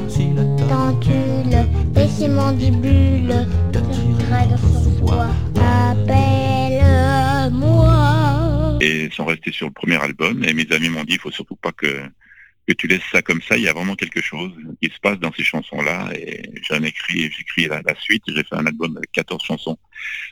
Tentule et ses mandibules, règle sur soi. Appelle-moi. Et sont restés sur le premier album et mes amis m'ont dit il faut surtout pas que que tu laisses ça comme ça, il y a vraiment quelque chose qui se passe dans ces chansons-là et j'en ai écrit, j'ai écrit la, la suite, j'ai fait un album avec 14 chansons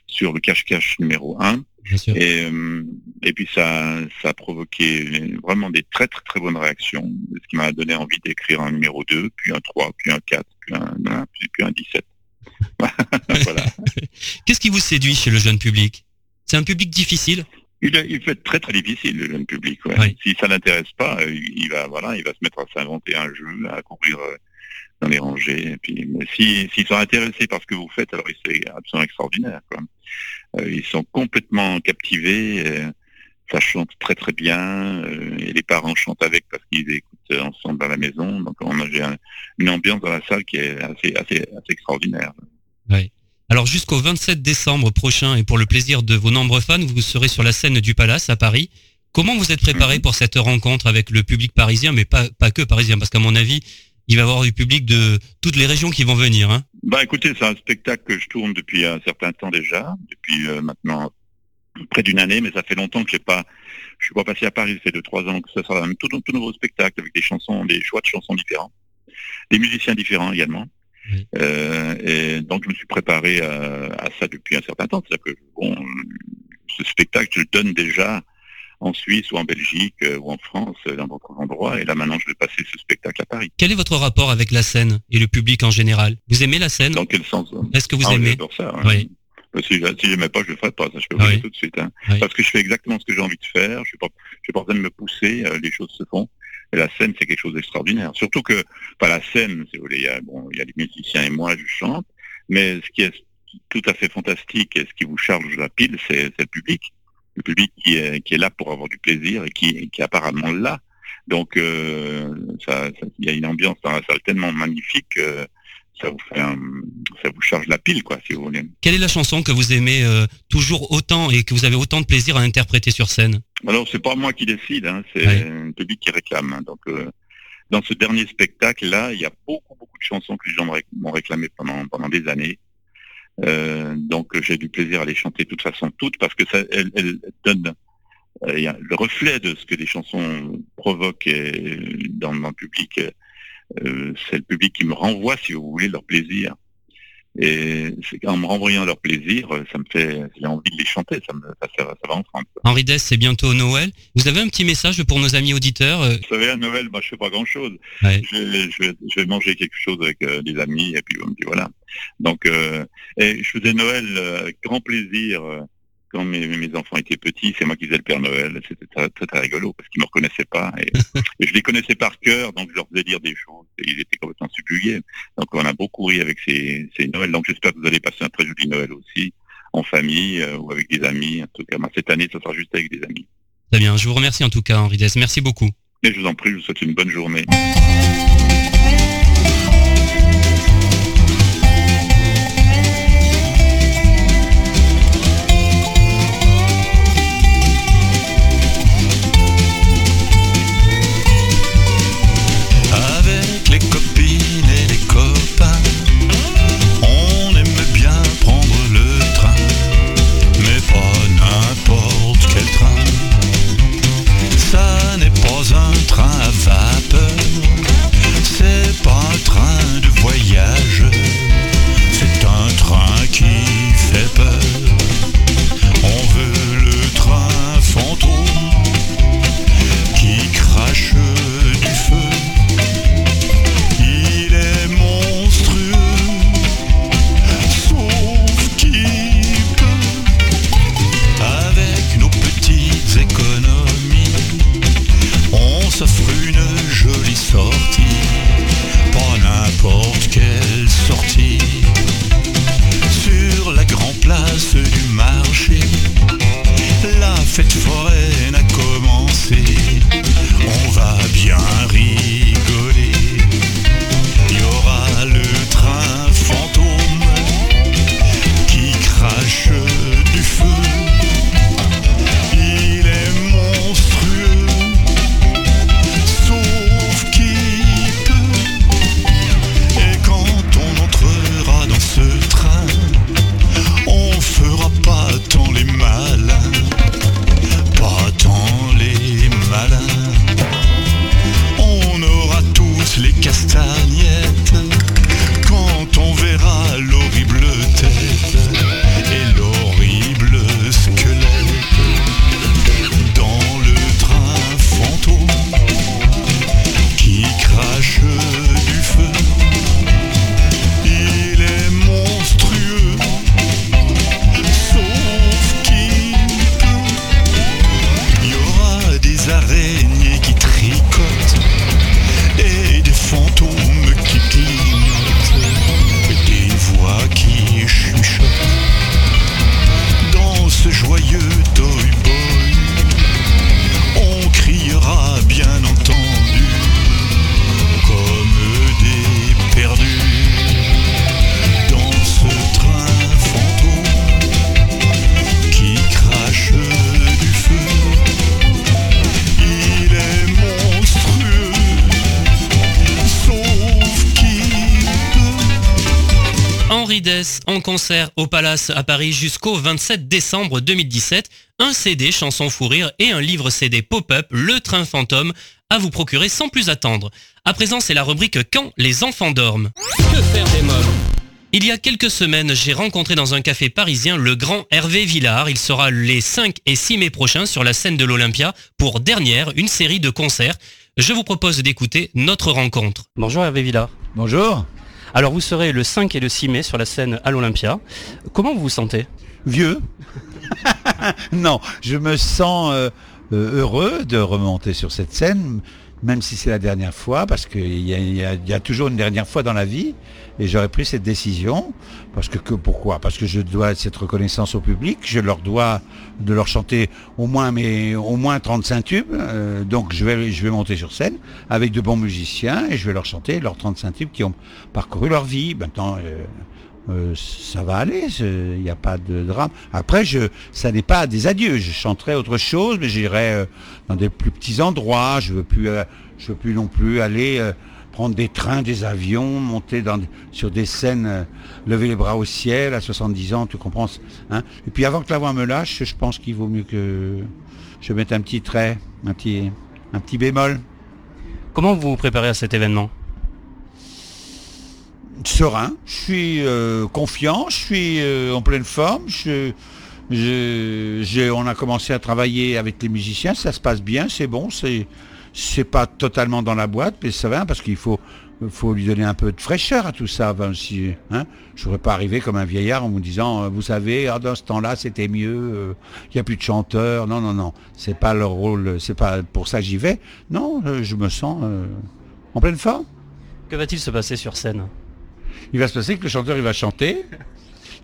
sur le cache-cache numéro 1 Bien sûr. et, euh, et puis ça, ça a provoqué vraiment des très très très bonnes réactions, ce qui m'a donné envie d'écrire un numéro 2, puis un 3, puis un 4, puis un 1, puis, puis un 17. voilà. Qu'est-ce qui vous séduit chez le jeune public? C'est un public difficile? Il, il peut être très très difficile le jeune public. ouais. Oui. Si ça l'intéresse pas, euh, il va voilà, il va se mettre à s'inventer un jeu, à courir euh, dans les rangées. Et puis, si s'ils sont intéressés par ce que vous faites, alors c'est absolument extraordinaire. Quoi. Euh, ils sont complètement captivés. euh, ça chante très très bien euh, et les parents chantent avec parce qu'ils écoutent ensemble à la maison. Donc on a une ambiance dans la salle qui est assez assez, assez extraordinaire. Oui. Alors jusqu'au 27 décembre prochain, et pour le plaisir de vos nombreux fans, vous serez sur la scène du Palace à Paris. Comment vous êtes préparé pour cette rencontre avec le public parisien, mais pas, pas que parisien, parce qu'à mon avis, il va y avoir du public de toutes les régions qui vont venir. Hein. Bah écoutez, c'est un spectacle que je tourne depuis un certain temps déjà, depuis euh, maintenant près d'une année, mais ça fait longtemps que j'ai pas, je suis pas passé à Paris, ça fait deux trois ans que ça sera un tout, tout nouveau spectacle avec des chansons, des choix de chansons différents, des musiciens différents également. Oui. Euh, et donc je me suis préparé à, à ça depuis un certain temps. C'est-à-dire que bon, ce spectacle, je le donne déjà en Suisse ou en Belgique euh, ou en France, euh, dans d'autres endroits, et là maintenant je vais passer ce spectacle à Paris. Quel est votre rapport avec la scène et le public en général? Vous aimez la scenne Dans quel sens Est-ce que vous Ah aimez? j'adore ça. Oui. Que Si, si j'aimais pas, je le ferais pas. Ça, je peux vous Oui. dire tout de suite. hein. Parce que je fais exactement ce que j'ai envie de faire. Je suis pas, je suis pas en train de me pousser. les choses se font. Et la scène, c'est quelque chose d'extraordinaire. Surtout que, pas la scène, si vous voulez, il y a, bon, il y a les musiciens et moi, je chante. Mais ce qui est tout à fait fantastique et ce qui vous charge la pile, c'est le public. Le public qui est, là pour avoir du plaisir et qui, est apparemment là. Donc, euh, ça- il y a une ambiance dans la salle tellement magnifique que ça vous fait un- ça vous charge la pile, quoi, si vous voulez. Quelle est la chanson que vous aimez euh, toujours autant et que vous avez autant de plaisir à interpréter sur scène? Alors, c'est pas moi qui décide, hein, c'est Ouais. le public qui réclame. hein. Donc, euh, dans ce dernier spectacle-là, il y a beaucoup, beaucoup de chansons que les gens m'ont ré- m'ont réclamé pendant, pendant des années. Euh, donc, j'ai du plaisir à les chanter de toute façon, toutes, parce que ça, elles, elles donnent euh, il y a le reflet de ce que les chansons provoquent dans, dans le public. euh, c'est le public qui me renvoie, si vous voulez, leur plaisir. Et en me renvoyant leur plaisir, ça me fait, j'ai envie de les chanter, ça, me, ça, ça, ça va ensemble. Henri Dess, c'est bientôt Noël. Vous avez un petit message pour nos amis auditeurs euh, Vous savez, à Noël, bah, je fais pas grand-chose. Ouais. Je, vais- je, vais, je vais manger quelque chose avec euh, des amis et puis, puis voilà. Donc, euh, et je faisais Noël avec grand plaisir quand mes, mes enfants étaient petits. C'est moi qui faisais le Père Noël. C'était très, très, très rigolo parce qu'ils me reconnaissaient pas et, et je les connaissais par cœur, donc je leur faisais dire des choses. Et ils étaient complètement subjugués. Donc, on a beaucoup ri avec ces, ces Noëls. Donc, j'espère que vous allez passer un très joli Noël aussi en famille euh, ou avec des amis. En tout cas, moi, cette année, ça sera juste avec des amis. Très bien, je vous remercie en tout cas Henri Dess. Merci beaucoup. Et je vous en prie, je vous souhaite une bonne journée. Henri Dess en concert au Palace à Paris jusqu'au 27 décembre 2017. Un CD chanson fou rire et un livre CD pop-up Le Train Fantôme à vous procurer sans plus attendre. À présent, c'est la rubrique Quand les enfants dorment. Que faire des mômes? Il y a quelques semaines, j'ai rencontré dans un café parisien le grand Hervé Villard. Il sera les 5 et 6 mai prochains sur la scène de l'Olympia pour dernière, une série de concerts. Je vous propose d'écouter notre rencontre. Bonjour Hervé Villard. Bonjour. Alors vous serez le 5 et le 6 mai sur la scène à l'Olympia. Comment vous vous sentez? Vieux. Non, je me sens euh, euh, heureux de remonter sur cette scène, même si c'est la dernière fois, parce qu'il y, a, toujours une dernière fois dans la vie, et j'aurais pris cette décision, parce que, que, pourquoi? Parce que je dois cette reconnaissance au public, je leur dois de leur chanter au moins mes, au moins 35 tubes, euh, donc je vais, je vais monter sur scène avec de bons musiciens, et je vais leur chanter leurs 35 tubes qui ont parcouru leur vie. Maintenant, euh, euh, ça va aller, il n'y a pas de drame. Après, je, ça n'est pas des adieux. Je chanterai autre chose, mais j'irai euh, dans des plus petits endroits. Je veux plus, euh, veux plus non plus aller prendre des trains, des avions, monter sur des scènes, lever les bras au ciel à 70 ans, tu comprends hein Et puis avant que la voix me lâche, je pense qu'il vaut mieux que je mette un petit trait, un petit, un petit bémol. Comment vous vous préparez à cet événement? Serein, je suis euh, confiant, je suis euh, en pleine forme. Je, je, on a commencé à travailler avec les musiciens, ça se passe bien, c'est bon, c'est c'est pas totalement dans la boîte, mais ça va parce qu'il faut faut lui donner un peu de fraîcheur à tout ça. Ben, si, hein, je ne voudrais pas arriver comme un vieillard en vous disant, euh, vous savez, ah, dans ce temps-là, c'était mieux, il n'y a plus de chanteurs. Non, non, non, c'est pas leur rôle, c'est pas pour ça que j'y vais. Non, je me sens en pleine forme. Que va-t-il se passer sur scène? Il va se passer que le chanteur il va chanter,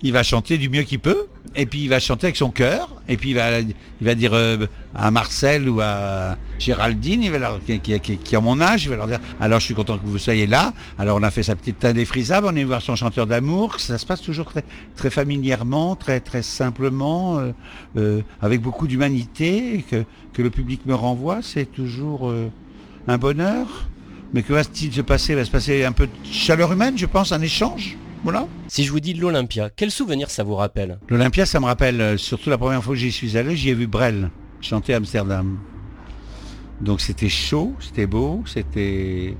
il va chanter du mieux qu'il peut, et puis il va chanter avec son cœur, et puis il va, dire euh, à Marcel ou à Géraldine, qui, qui, qui, mon âge, il va leur dire alors je suis content que vous soyez là. Alors on a fait sa petite teinte défrisable, on est voir son chanteur d'amour, ça se passe toujours très, très familièrement, très très simplement, euh, euh, avec beaucoup d'humanité, que le public me renvoie, c'est toujours un bonheur. Mais que va-t-il se passer? Il va se passer un peu de chaleur humaine, je pense, un échange? Voilà. Si je vous dis l'Olympia, quel souvenir ça vous rappelle? L'Olympia, ça me rappelle, euh, surtout la première fois que j'y suis allé, j'y ai vu Brel chanter à Amsterdam. Donc c'était chaud, c'était beau, c'était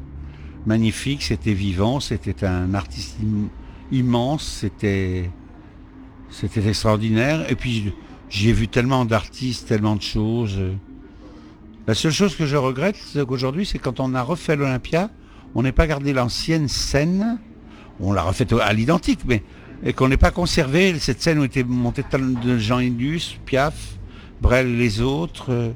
magnifique, c'était vivant, c'était un artiste im immense, c'était c'était extraordinaire. Et puis j'y ai vu tellement d'artistes, tellement de choses. La seule chose que je regrette aujourd'hui, c'est quand on a refait l'Olympia, on n'est pas gardé l'ancienne scène, on l'a refait à l'identique, mais et qu'on n'ait pas conservé cette scène où était monté de Jean Indus, Piaf, Brel, les autres,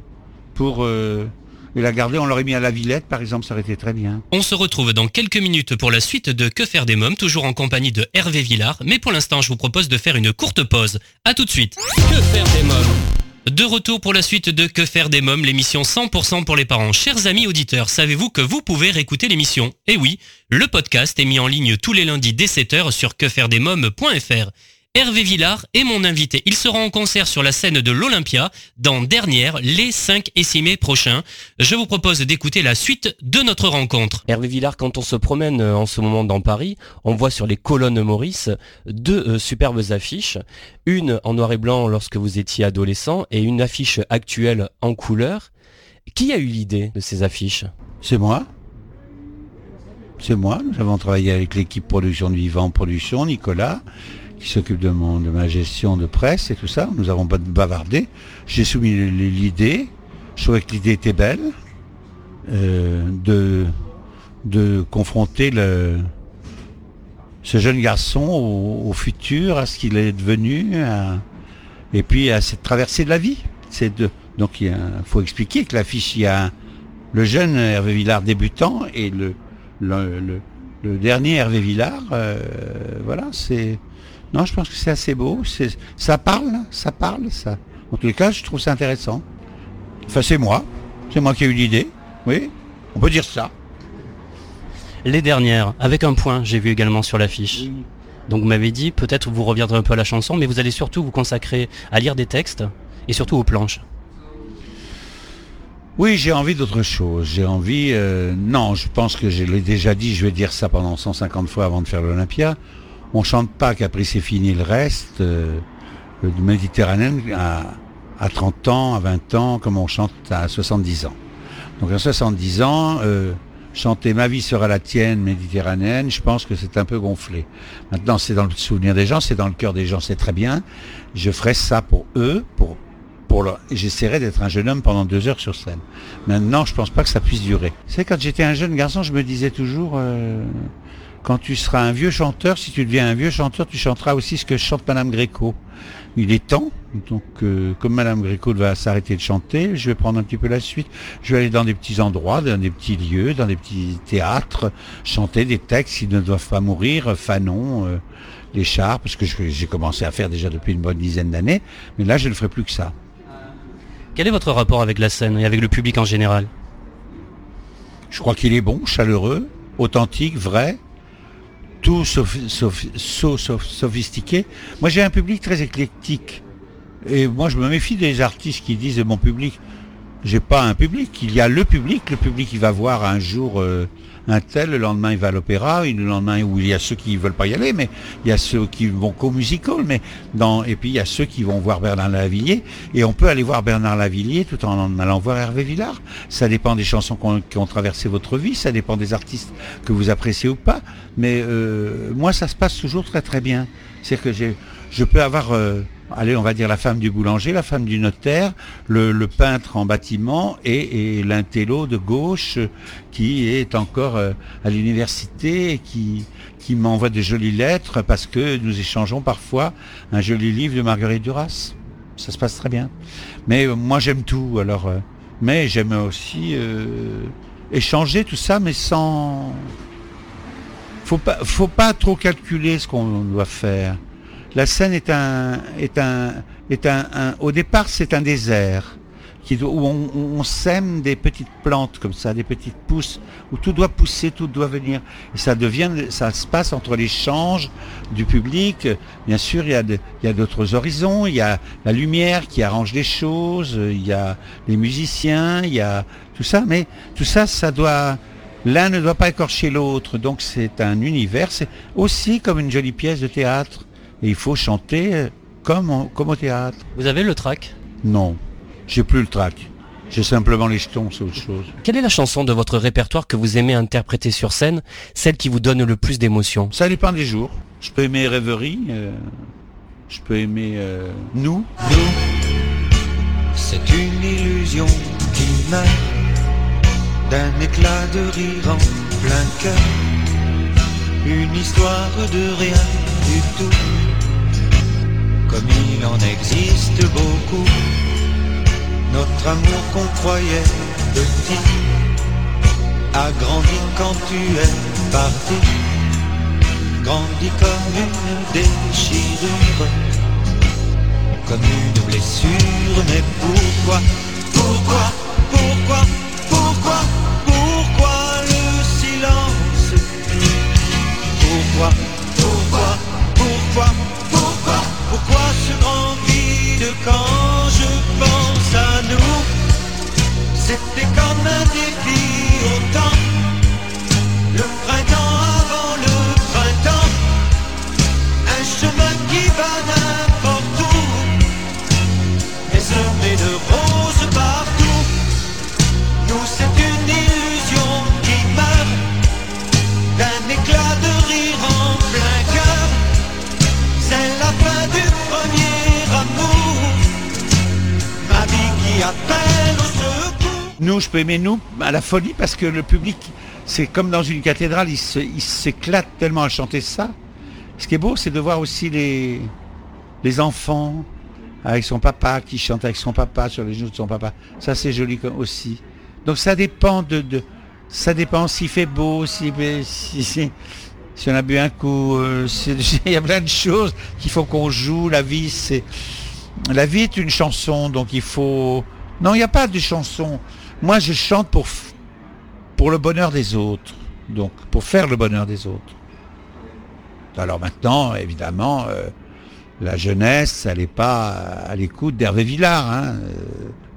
pour euh, et la garder, on l'aurait mis à la Villette par exemple, ça aurait été très bien. On se retrouve dans quelques minutes pour la suite de Que faire des mômes, toujours en compagnie de Hervé Villard, mais pour l'instant je vous propose de faire une courte pause. A tout de suite. Que faire des mômes? De retour pour la suite de Que faire des mômes, l'émission 100% pour les parents. Chers amis auditeurs, savez-vous que vous pouvez réécouter l'émission? Eh oui, le podcast est mis en ligne tous les lundis dès 7h sur quefairedesmômes.fr. Hervé Villard est mon invité. Il sera en concert sur la scène de l'Olympia dans Dernière les 5 et 6 mai prochains. Je vous propose d'écouter la suite de notre rencontre. Hervé Villard, quand on se promène en ce moment dans Paris, on voit sur les colonnes Maurice deux euh, superbes affiches. Une en noir et blanc lorsque vous étiez adolescent et une affiche actuelle en couleur. Qui a eu l'idée de ces affiches? C'est moi. C'est moi. Nous avons travaillé avec l'équipe production de Vivant Production, Nicolas qui s'occupe de, mon, de ma gestion de presse et tout ça. Nous avons bavardé. J'ai soumis l'idée. Je trouvais que l'idée était belle euh, de, de confronter le, ce jeune garçon au, au futur, à ce qu'il est devenu, à, et puis à cette traversée de la vie. C'est de, donc il faut expliquer que l'affiche, il y a le jeune Hervé Villard débutant et le, le, le, le dernier Hervé Villard. Euh, voilà, c'est non, je pense que c'est assez beau. Ça parle, ça parle, ça. En tous les cas, je trouve ça intéressant. Enfin, c'est moi. C'est moi qui ai eu l'idée. Oui, on peut dire ça. Les dernières, avec un point, j'ai vu également sur l'affiche. Oui. Donc vous m'avez dit, peut-être vous reviendrez un peu à la chanson, mais vous allez surtout vous consacrer à lire des textes et surtout aux planches. Oui, j'ai envie d'autre chose. J'ai envie... Euh, non, je pense que je l'ai déjà dit, je vais dire ça pendant 150 fois avant de faire l'Olympia on chante pas qu'après c'est fini le reste euh, le méditerranéen à, à 30 ans, à 20 ans, comme on chante à 70 ans. Donc à 70 ans, euh, chanter Ma vie sera la tienne méditerranéenne, je pense que c'est un peu gonflé. Maintenant, c'est dans le souvenir des gens, c'est dans le cœur des gens, c'est très bien. Je ferai ça pour eux, pour pour leur... j'essaierai d'être un jeune homme pendant deux heures sur scène. Maintenant, je pense pas que ça puisse durer. C'est quand j'étais un jeune garçon, je me disais toujours, euh, quand tu seras un vieux chanteur, si tu deviens un vieux chanteur, tu chanteras aussi ce que chante Madame Gréco. Il est temps, donc euh, comme Madame Gréco va s'arrêter de chanter, je vais prendre un petit peu la suite. Je vais aller dans des petits endroits, dans des petits lieux, dans des petits théâtres, chanter des textes qui ne doivent pas mourir, Fanon, euh, les chars, parce que j'ai commencé à faire déjà depuis une bonne dizaine d'années, mais là je ne ferai plus que ça. Quel est votre rapport avec la scène et avec le public en général? Je crois qu'il est bon, chaleureux, authentique, vrai, tout so- sophistiqué. Moi, j'ai un public très éclectique. Et moi, je me méfie des artistes qui disent mon public. J'ai pas un public. Il y a le public. Le public, il va voir un jour euh, un tel, le lendemain, il va à l'opéra, le lendemain, où il y a ceux qui veulent pas y aller, mais il y a ceux qui vont qu'au musical, mais dans, et puis il y a ceux qui vont voir Bernard Lavillier, et on peut aller voir Bernard Lavillier tout en allant voir Hervé Villard. Ça dépend des chansons qui ont traversé votre vie, ça dépend des artistes que vous appréciez ou pas, mais euh, moi, ça se passe toujours très très bien. C'est que je peux avoir, euh, allez, on va dire la femme du boulanger, la femme du notaire, le, peintre en bâtiment et, et l'intello de gauche qui est encore euh, à l'université et qui, qui m'envoie de jolies lettres parce que nous échangeons parfois un joli livre de Marguerite Duras. Ça se passe très bien. Mais euh, moi j'aime tout, alors. euh, mais j'aime aussi échanger tout ça, mais sans. Faut pas, faut pas trop calculer ce qu'on doit faire. La scène est un, est un, est un, au départ c'est un désert qui où on, on- sème des petites plantes comme ça, des petites pousses, où tout doit pousser, tout doit venir. Et ça devient, ça se passe entre l'échange du public. Bien sûr, il y a de- il y a d'autres horizons, il y a la lumière qui arrange les choses, il y a les musiciens, il y a tout ça, mais tout ça, ça doit, l'un ne doit pas écorcher l'autre. Donc c'est un univers, c'est aussi comme une jolie pièce de théâtre. Et il faut chanter euh, comme, en- comme au théâtre. Vous avez le trac? Non, j'ai plus le trac. J'ai simplement les jetons, c'est autre chose. Quelle est la chanson de votre répertoire que vous aimez interpréter sur scène, celle qui vous donne le plus d'émotion Ça dépend des jours. Je peux aimer Rêverie, euh, je peux aimer euh, Nous. C'est une illusion qui meurt d'un éclat de rire en plein cœur. Une histoire de rien du tout, comme il en existe beaucoup. Notre amour qu'on croyait petit a grandi quand tu es parti, grandi comme une déchirure comme une blessure, mais pourquoi, pourquoi, pourquoi, pourquoi, pourquoi le silence? Pourquoi, pourquoi, pourquoi, je peux aimer nous à la folie parce que le public, c'est comme dans une cathédrale, il s'éclate tellement à chanter ça. Ce qui est beau, c'est de voir aussi les, les enfants avec son papa qui chante avec son papa sur les genoux de son papa. Ça, c'est joli aussi. Donc ça dépend de, ça dépend s'il fait beau, si, si, si, on a bu un coup, euh, il y a plein de choses qu'il faut qu'on joue. La vie, c'est la vie est une chanson, donc il faut. Non, il n'y a pas de chanson. Moi, je chante pour pour le bonheur des autres, donc pour faire le bonheur des autres. Alors maintenant, évidemment, euh, la jeunesse, elle n'est pas à l'écoute d'Hervé Villard, hein, euh,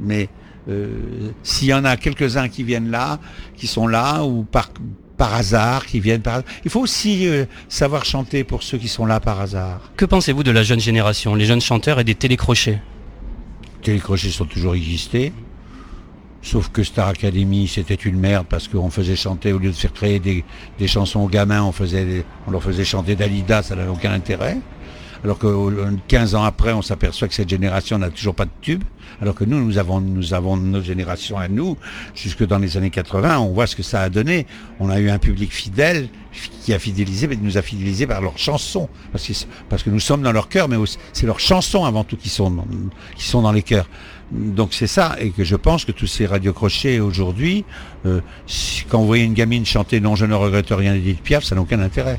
mais euh, s'il y en a quelques-uns qui viennent là, qui sont là, ou par, par hasard, qui viennent par il faut aussi euh, savoir chanter pour ceux qui sont là par hasard. Que pensez-vous de la jeune génération, les jeunes chanteurs et des télécrochets? Les crochets sont toujours existés. Sauf que Star Academy, c'était une merde parce qu'on faisait chanter, au lieu de faire créer des, des chansons aux gamins, on, faisait on leur faisait chanter Dalida, ça n'avait aucun intérêt. Alors que euh, 15 ans après, on s'aperçoit que cette génération n'a toujours pas de tube, alors que nous, nous avons, nous avons notre génération à nous, jusque dans les années 80, on voit ce que ça a donné. On a eu un public fidèle qui a fidélisé, mais nous a fidélisé par leurs chansons, parce que, nous sommes dans leur cœur, mais c'est leurs chansons avant tout qui sont, dans- qui sont dans les cœurs. Donc c'est ça, et que je pense que tous ces radiocrochets aujourd'hui, euh, quand vous voyez une gamine chanter Non, je ne regrette rien d'Edith Piaf, ça n'a aucun intérêt.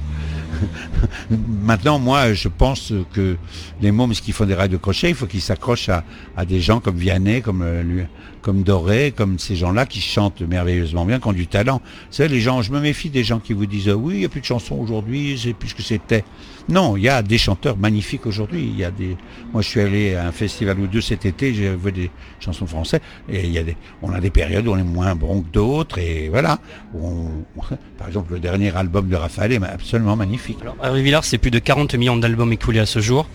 Maintenant, moi, je pense que les mômes qui font des radiocrochets, il faut qu'ils s'accrochent à, des gens comme Vianney, comme, euh, comme Doré, comme ces gens-là qui chantent merveilleusement bien, qui ont du talent. Vous les gens, je me méfie des gens qui vous disent oui, il n'y a plus de chansons aujourd'hui, c'est plus ce que c'était. Non, il y a des chanteurs magnifiques aujourd'hui. Il y a des. Moi, je suis allé à un festival ou deux cet été, j'ai vu des chansons françaises, et il y a des. On a des périodes où on est moins bon que d'autres, et voilà. On- Par exemple, le dernier album de Raphaël est absolument magnifique. Hervé Villard, c'est plus de 40 millions d'albums écoulés à ce jour.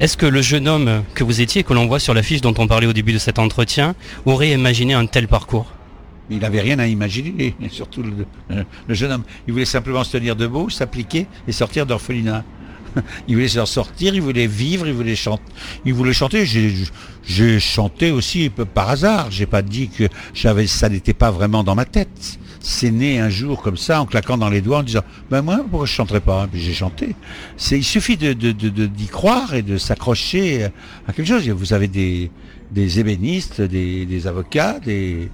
Est-ce que le jeune homme que vous étiez, que l'on voit sur l'affiche dont on parlait au début de cet entretien, aurait imaginé un tel parcours? Il n'avait rien à imaginer, surtout le jeune homme. Il voulait simplement se tenir debout, s'appliquer et sortir d'orphelinat. Il voulait s'en sortir, il voulait vivre, il voulait chanter. Il voulait chanter. J'ai, chanté aussi par hasard. J'ai pas dit que ça n'était pas vraiment dans ma tête. C'est né un jour comme ça, en claquant dans les doigts, en disant, ben moi, pourquoi je chanterais pas? J'ai chanté. Il suffit d'y croire et de s'accrocher à quelque chose. Vous avez des, ébénistes, des avocats, des,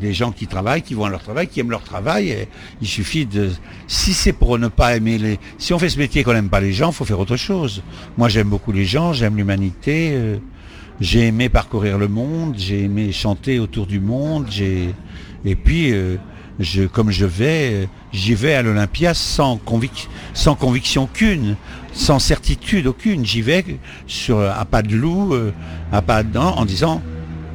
des, gens qui travaillent, qui vont à leur travail, qui aiment leur travail. il suffit de. Si c'est pour ne pas aimer les. Si on fait ce métier qu'on n'aime pas les gens, faut faire autre chose. Moi, j'aime beaucoup les gens, j'aime l'humanité. euh, j'ai aimé parcourir le monde, j'ai aimé chanter autour du monde. J'ai et puis. euh, comme je vais, euh, j'y vais à l'Olympia sans, convic- sans conviction aucune, sans certitude aucune. J'y vais sur, à pas de loup, à pas de en disant,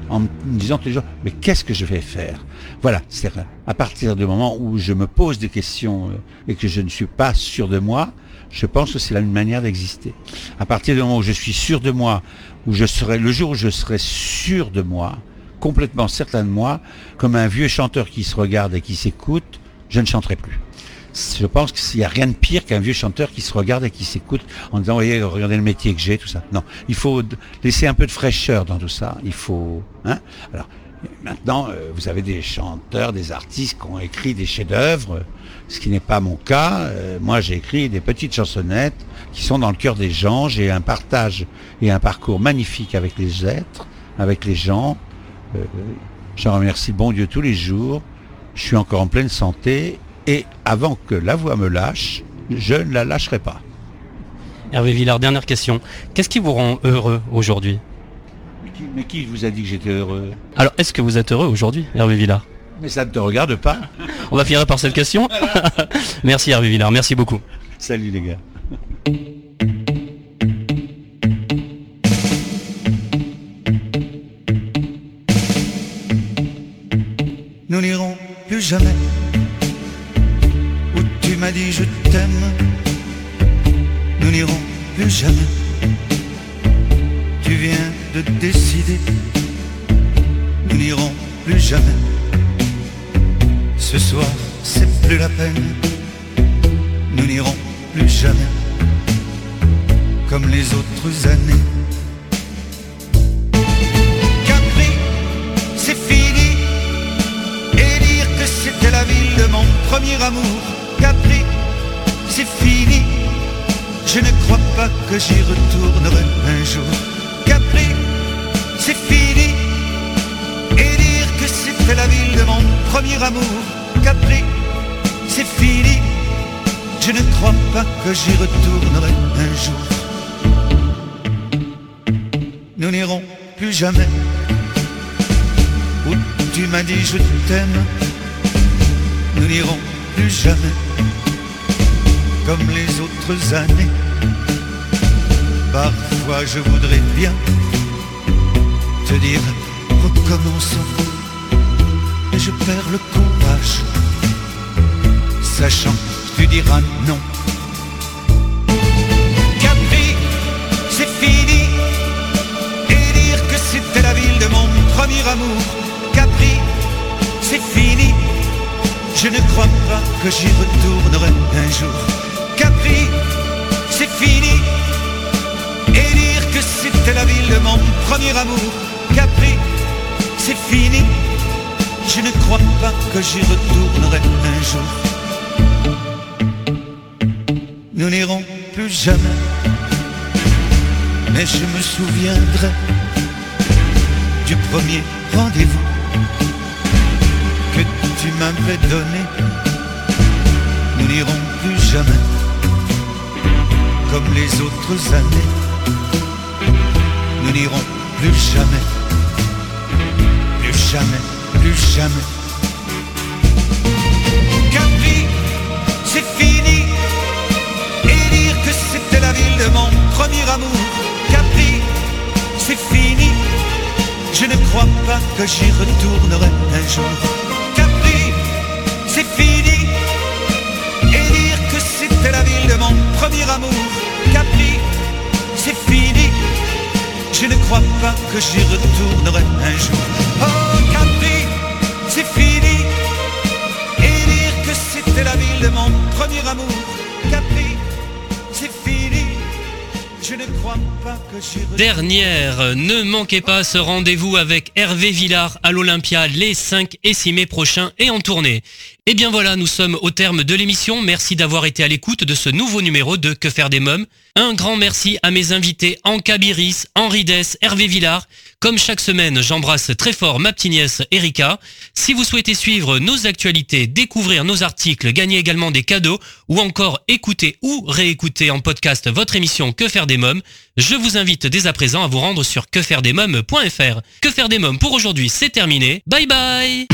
en me disant tous les mais qu'est-ce que je vais faire? Voilà, c'est à partir du moment où je me pose des questions euh, et que je ne suis pas sûr de moi, je pense que c'est la manière d'exister. À partir du moment où je suis sûr de moi, où je serai le jour où je serai sûr de moi, complètement certain de moi, comme un vieux chanteur qui se regarde et qui s'écoute, je ne chanterai plus. Je pense qu'il n'y a rien de pire qu'un vieux chanteur qui se regarde et qui s'écoute en disant, voyez, regardez le métier que j'ai, tout ça. Non, il faut laisser un peu de fraîcheur dans tout ça. Il faut... Hein Alors, maintenant, euh, vous avez des chanteurs, des artistes qui ont écrit des chefs-d'œuvre, ce qui n'est pas mon cas. Euh, moi, j'ai écrit des petites chansonnettes qui sont dans le cœur des gens. J'ai un partage et un parcours magnifique avec les êtres, avec les gens. Euh, J'en remercie bon Dieu tous les jours. Je suis encore en pleine santé et avant que la voix me lâche, je ne la lâcherai pas. Hervé Villard, dernière question. Qu'est-ce qui vous rend heureux aujourd'hui? Mais qui, vous a dit que j'étais heureux? Alors, est-ce que vous êtes heureux aujourd'hui, Hervé Villard? Mais ça ne te regarde pas. On va finir par cette question. merci Hervé Villard, merci beaucoup. Salut les gars. nous n'irons plus jamais tu m'as dit je t'aime. Nous n'irons plus jamais. Tu viens de décider. Nous n'irons plus jamais. Ce soir, c'est plus la peine. Nous n'irons plus jamais. Comme les autres années. Capri, c'est fini et dire que c'était la ville de mon premier amour. C'est fini. Je ne crois pas que j'y retournerai un jour. Capri, c'est fini. Et dire que c'était la ville de mon premier amour. Capri, c'est fini. Je ne crois pas que j'y retournerai un jour. Nous n'irons plus jamais où tu m'as dit je t'aime. Nous n'irons plus jamais comme les autres années. Parfois je voudrais bien te dire recommençons. Et je perds le courage, sachant que tu diras non. Capri, c'est fini. Et dire que c'était la ville de mon premier amour. Capri, c'est fini. Je ne crois pas que j'y retournerai un jour. Capri, c'est fini. et dire que c'était la ville de mon premier amour. Capri, c'est fini. Je ne crois pas que j'y retournerai un jour. Nous n'irons plus jamais, mais je me souviendrai du premier rendez-vous que tu m'avais donné. Nous n'irons plus jamais comme les autres années. Nous n'irons plus jamais, plus jamais, plus jamais. Capri, c'est fini. Et dire que c'était la ville de mon premier amour. Capri, c'est fini. Je ne crois pas que j'y retournerai un jour. Capri, c'est fini. Et dire que c'était la ville de mon premier amour. Crois pas que j'y retournerai un jour. Oh Capri, c'est fini. Et dire que c'était la ville de mon premier amour. Capri, c'est fini. Je ne crois pas que j'y Dernière, ne manquez pas ce rendez-vous avec Hervé Villard à l'Olympia les 5 et 6 mai prochains et en tournée. Et bien voilà, nous sommes au terme de l'émission. Merci d'avoir été à l'écoute de ce nouveau numéro de Que faire des mômes. Un grand merci à mes invités Anka Biris, Henri Dess, Hervé Villard. Comme chaque semaine, j'embrasse très fort ma petite nièce Erika. Si vous souhaitez suivre nos actualités, découvrir nos articles, gagner également des cadeaux ou encore écouter ou réécouter en podcast votre émission Que faire des mômes, je vous invite dès à présent à vous rendre sur quefairedesmômes.fr. Que faire des mômes pour aujourd'hui, c'est terminé. Bye bye